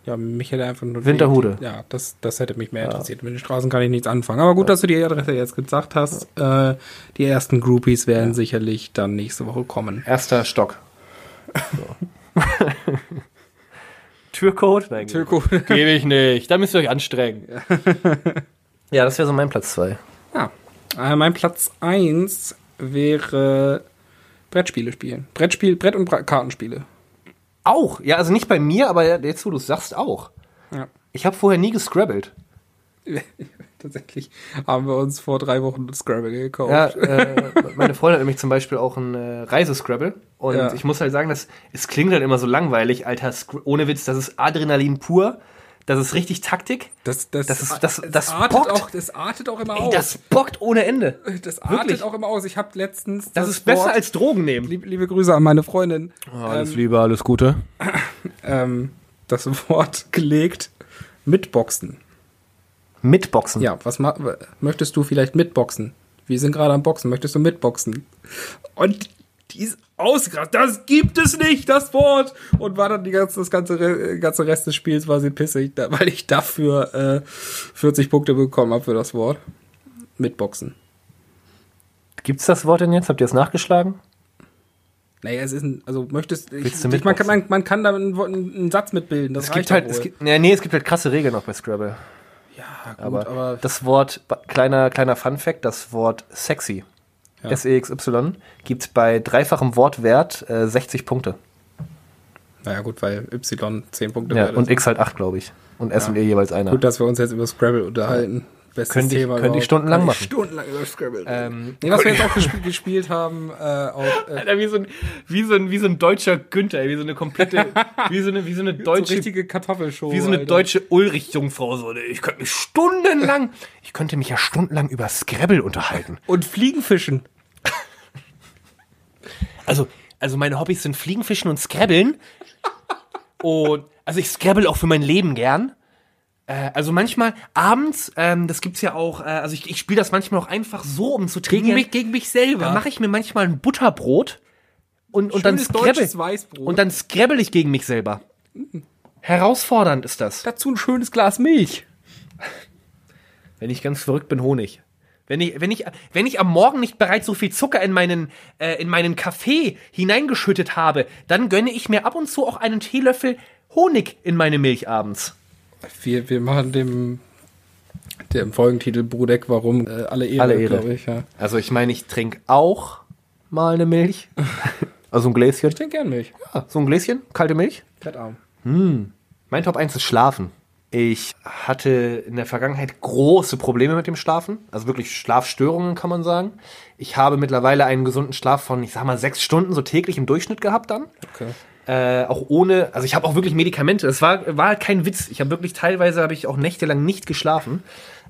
Ja, mich hätte einfach nur. Winterhude. Ja, das, das hätte mich mehr interessiert. Mit den Straßen kann ich nichts anfangen. Aber gut, dass du die Adresse jetzt gesagt hast. Äh, die ersten Groupies werden sicherlich dann nächste Woche kommen. Erster Stock. So. Türcode? Nein, Türko. gebe ich nicht. Da müsst ihr euch anstrengen. ja, das wäre so mein Platz 2. ja. Äh, mein Platz 1 wäre Brettspiele spielen. Brettspiel, Brett- und Bra Kartenspiele. Auch? Ja, also nicht bei mir, aber jetzt, wo du es sagst, auch. Ja. Ich habe vorher nie gescrabbelt. Tatsächlich haben wir uns vor drei Wochen Scrabble gekauft. Ja, äh, meine Freundin hat nämlich zum Beispiel auch ein äh, Reisescrabble. Und Ja. ich muss halt sagen, dass, es klingt halt immer so langweilig, Alter, ohne Witz, das ist Adrenalin pur. Das ist richtig Taktik. Das, das, Das ist- das- das, das artet bockt. auch, das artet auch immer Ey, aus. das bockt ohne Ende. das artet wirklich. auch immer aus. Ich habe letztens Das, ist besser Wort- als Drogen nehmen. liebe, liebe Grüße an meine Freundin. alles Liebe, alles Gute. Ähm, das Wort gelegt mitboxen. Mitboxen. Ja, was ma möchtest du vielleicht mitboxen? Wir sind gerade am Boxen. Möchtest du mitboxen? Und die ist ausgerastet. Das gibt es nicht, das Wort. Und war dann die ganze, das ganze, Re- ganze Rest des Spiels war sie pissig, weil ich dafür äh, 40 Punkte bekommen habe für das Wort. Mitboxen. Gibt's das Wort denn jetzt? Habt ihr es nachgeschlagen? Naja, es ist ein, also möchtest ich, Willst du ich, man, kann, man, man kann da einen, einen Satz mitbilden. Das Es gibt halt, es gibt, ja, nee, es gibt halt krasse Regeln auch bei Scrabble. ja, gut, Aber, aber, das Wort, kleiner, kleiner Fun Fact, das Wort sexy, Ja. S-E-X-Y, gibt bei dreifachem Wortwert äh, 60 Punkte. naja, gut, weil Y 10 Punkte Ja, und ist. X halt 8, glaube ich. Und S und E jeweils einer. Gut, dass wir uns jetzt über Scrabble unterhalten. Bestes Könnte ich- Thema könnte ich stundenlang ich machen. Stundenlang über Scrabble. Ähm, nee, was wir jetzt auch gesp gespielt haben, äh, auch, äh, Alter, wie so ein, wie so ein, wie so ein deutscher Günther, ey, wie so eine komplette, wie so eine, wie so eine so deutsche, richtige Kartoffelshow. wie so eine Alter. deutsche Ulrich-Jungfrau, so, ich könnte mich stundenlang, ich könnte mich ja stundenlang über Scrabble unterhalten. Und Fliegenfischen. Also, also meine Hobbys sind Fliegenfischen und Scrabbeln. Und, also ich scrabble auch für mein Leben gern. Äh, also manchmal abends, ähm, das gibt's ja auch, äh, also ich, ich spiele das manchmal auch einfach so, um zu trainieren. gegen mich selber. Da mache ich mir manchmal ein Butterbrot und, und dann scrabble, und dann scrabble ich gegen mich selber. Herausfordernd ist das. dazu ein schönes Glas Milch. Wenn ich ganz verrückt bin, Honig. Wenn ich, wenn ich, wenn ich am Morgen nicht bereits so viel Zucker in meinen, äh, in meinen Kaffee hineingeschüttet habe, dann gönne ich mir ab und zu auch einen Teelöffel Honig in meine Milch abends. Wir, wir machen dem, dem Folgentitel Brudeck, warum äh, alle Ehre, Alle Ehre. glaube ich. Ja. Also ich meine, ich trinke auch mal eine Milch. Also ein Gläschen. Ich trinke gern Milch. Ja, so ein Gläschen, kalte Milch. Fettarm. Mein Top 1 ist Schlafen. Ich hatte in der Vergangenheit große Probleme mit dem Schlafen. Also wirklich Schlafstörungen, kann man sagen. Ich habe mittlerweile einen gesunden Schlaf von, ich sag mal, sechs Stunden so täglich im Durchschnitt gehabt dann. Okay. Äh, auch ohne, also ich habe auch wirklich Medikamente. Es war, war halt kein Witz. Ich habe wirklich teilweise habe ich auch nächtelang nicht geschlafen.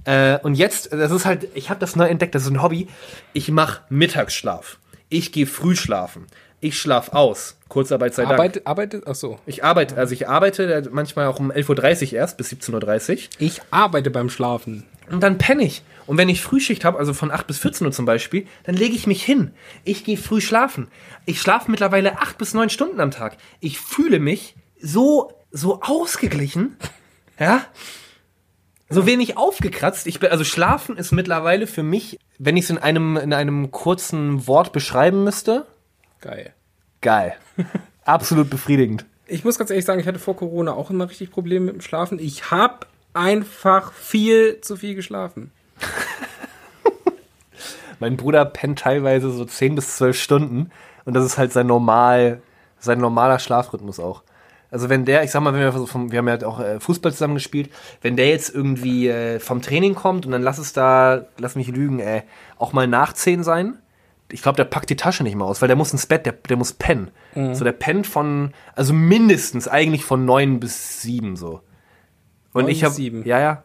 Äh, und jetzt, das ist halt, ich habe das neu entdeckt, das ist ein Hobby. Ich mache Mittagsschlaf. Ich gehe früh schlafen. Ich schlaf aus. Kurzarbeit sei Dank. Arbeitet, arbeitet, ach so. Ich arbeite, also ich arbeite manchmal auch um 11.30 Uhr erst bis 17.30 Uhr. Ich arbeite beim Schlafen. Und dann penne ich. Und wenn ich Frühschicht habe, also von 8 bis 14 Uhr zum Beispiel, dann lege ich mich hin. Ich gehe früh schlafen. Ich schlafe mittlerweile 8 bis 9 Stunden am Tag. Ich fühle mich so, so ausgeglichen. Ja? So wenig aufgekratzt. Ich bin, also Schlafen ist mittlerweile für mich, wenn ich es in einem, in einem kurzen Wort beschreiben müsste, Geil. geil. Absolut befriedigend. Ich muss ganz ehrlich sagen, ich hatte vor Corona auch immer richtig Probleme mit dem Schlafen. Ich habe einfach viel zu viel geschlafen. Mein Bruder pennt teilweise so 10 bis 12 Stunden und das ist halt sein normal, sein normaler Schlafrhythmus auch. Also wenn der, ich sag mal, wenn wir, vom, wir haben ja auch äh, Fußball zusammen gespielt, wenn der jetzt irgendwie äh, vom Training kommt und dann lass es da, lass mich lügen, ey, auch mal nach 10 sein, ich glaube, der packt die Tasche nicht mehr aus, weil der muss ins Bett, der, der muss pennen. So, der pennt von, also mindestens eigentlich von 9 bis 7 so. Und Neun ich bis habe, sieben? ja, ja,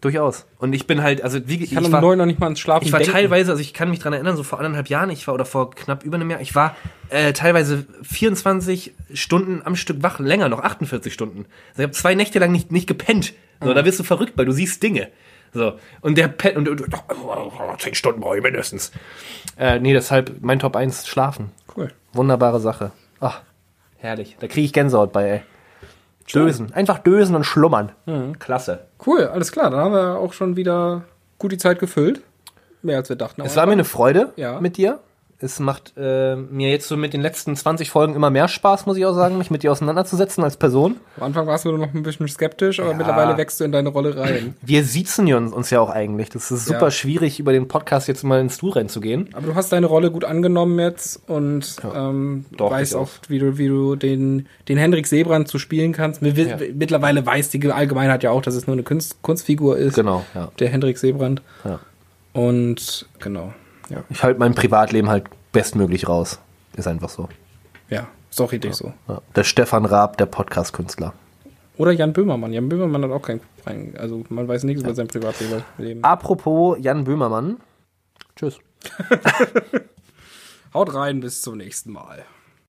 durchaus. Und ich bin halt, also wie Ich kann um neun noch nicht mal ins Schlafen ich war denken. teilweise, also ich kann mich dran erinnern, so vor anderthalb Jahren, ich war oder vor knapp über einem Jahr, ich war äh, teilweise 24 Stunden am Stück wach, länger noch, 48 Stunden. Also ich habe zwei Nächte lang nicht, nicht gepennt. So, da wirst du verrückt, weil du siehst Dinge. So, und der pennt, und, und, und zehn Stunden brauche ich mindestens. Äh, nee, deshalb mein Top 1, schlafen. Cool. Wunderbare Sache. Ach, herrlich. Da kriege ich Gänsehaut bei, ey. Dösen. Einfach dösen und schlummern. Klasse. Cool, alles klar. Dann haben wir auch schon wieder gut die Zeit gefüllt. Mehr als wir dachten. Es war mir eine Freude Ja. mit dir. Es macht äh, mir jetzt so mit den letzten 20 Folgen immer mehr Spaß, muss ich auch sagen, mich mit dir auseinanderzusetzen als Person. Am Anfang warst du noch ein bisschen skeptisch, aber mittlerweile wächst du in deine Rolle rein. Wir siezen ja uns, uns ja auch eigentlich. Das ist super Ja. schwierig, über den Podcast jetzt mal ins Du reinzugehen. Aber du hast deine Rolle gut angenommen jetzt und ähm, Doch, weißt auch. wie du, wie du den, den Hendrik Seebrand zu spielen kannst. Wir, Ja. Mittlerweile weiß die Allgemeinheit ja auch, dass es nur eine Kunst, Kunstfigur ist. Genau, ja. Der Hendrik Seebrand. ja. Und genau. Ja. Ich halte mein Privatleben halt bestmöglich raus. Ist einfach so. Ja, ist auch richtig so. Ja. Der Stefan Raab, der Podcast-Künstler. Oder Jan Böhmermann. Jan Böhmermann hat auch kein, kein also man weiß nichts über sein Privatleben. Apropos Jan Böhmermann. Tschüss. Haut rein, bis zum nächsten Mal.